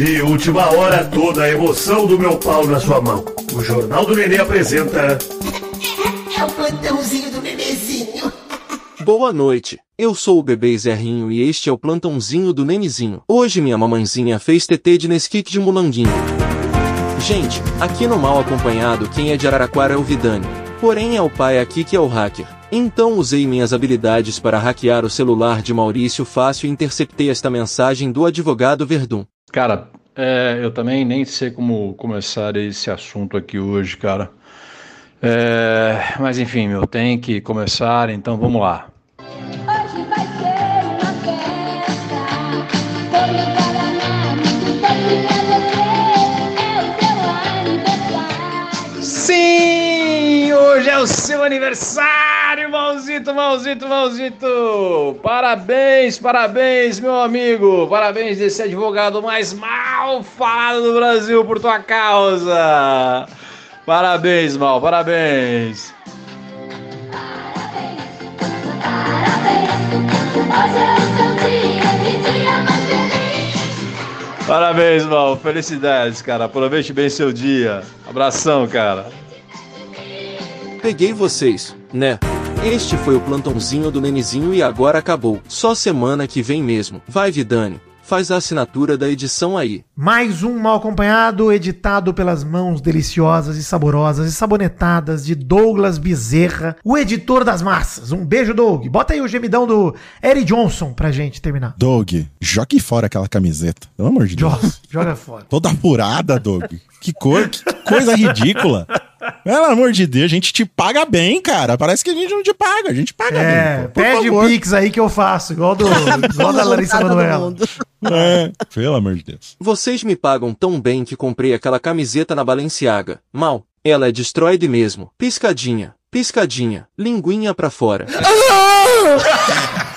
A: De última hora, toda a emoção do meu pau na sua mão. O Jornal do Nenê apresenta.
H: É o plantãozinho do nenezinho.
I: Boa noite, eu sou o bebê Zerrinho e este é o plantãozinho do Nenizinho. Hoje minha mamãezinha fez TT de Nesquik de mulanguinho. Gente, aqui no Mal Acompanhado quem é de Araraquara é o Vidani. Porém é o pai aqui que é o hacker. Então usei minhas habilidades para hackear o celular de Maurício Fácil e interceptei esta mensagem do advogado Verdun.
J: Cara, é, eu também nem sei como começar esse assunto aqui hoje, cara. É, mas enfim, meu, tem que começar, então vamos lá.
K: Hoje vai ser uma festa. Vou levar a Nami, é o teu aniversário.
J: Sim! Hoje é o seu aniversário, Malzito, Malzito, Malzito! Parabéns, parabéns, meu amigo! Parabéns desse advogado mais mal falado do Brasil por tua causa! Parabéns, Mal, parabéns! Parabéns, Mal, felicidades, cara. Aproveite bem seu dia. Abração, cara.
I: Peguei vocês, né? Este foi o plantãozinho do Nenizinho e agora acabou. Só semana que vem mesmo. Vai, Vidani. Faz a assinatura da edição aí.
D: Mais um mal acompanhado, editado pelas mãos deliciosas e saborosas e sabonetadas de Douglas Bezerra, o editor das massas. Um beijo, Doug. Bota aí o gemidão do Eric Johnson pra gente terminar.
B: Doug, jogue fora aquela camiseta. Pelo amor de Deus.
D: Joga, joga fora.
B: Toda apurada, Doug. Que, cor, que coisa ridícula. Pelo amor de Deus, a gente te paga bem, cara. Parece que a gente não te paga, a gente paga
D: É,
B: bem. Por
D: pede o
B: favor.
D: Pix aí que eu faço, igual, do, igual da Larissa Manoela.
B: É, pelo amor de Deus.
I: Vocês me pagam tão bem que comprei aquela camiseta na Balenciaga. Mal, ela é destroyed mesmo. Piscadinha, piscadinha, linguinha pra fora.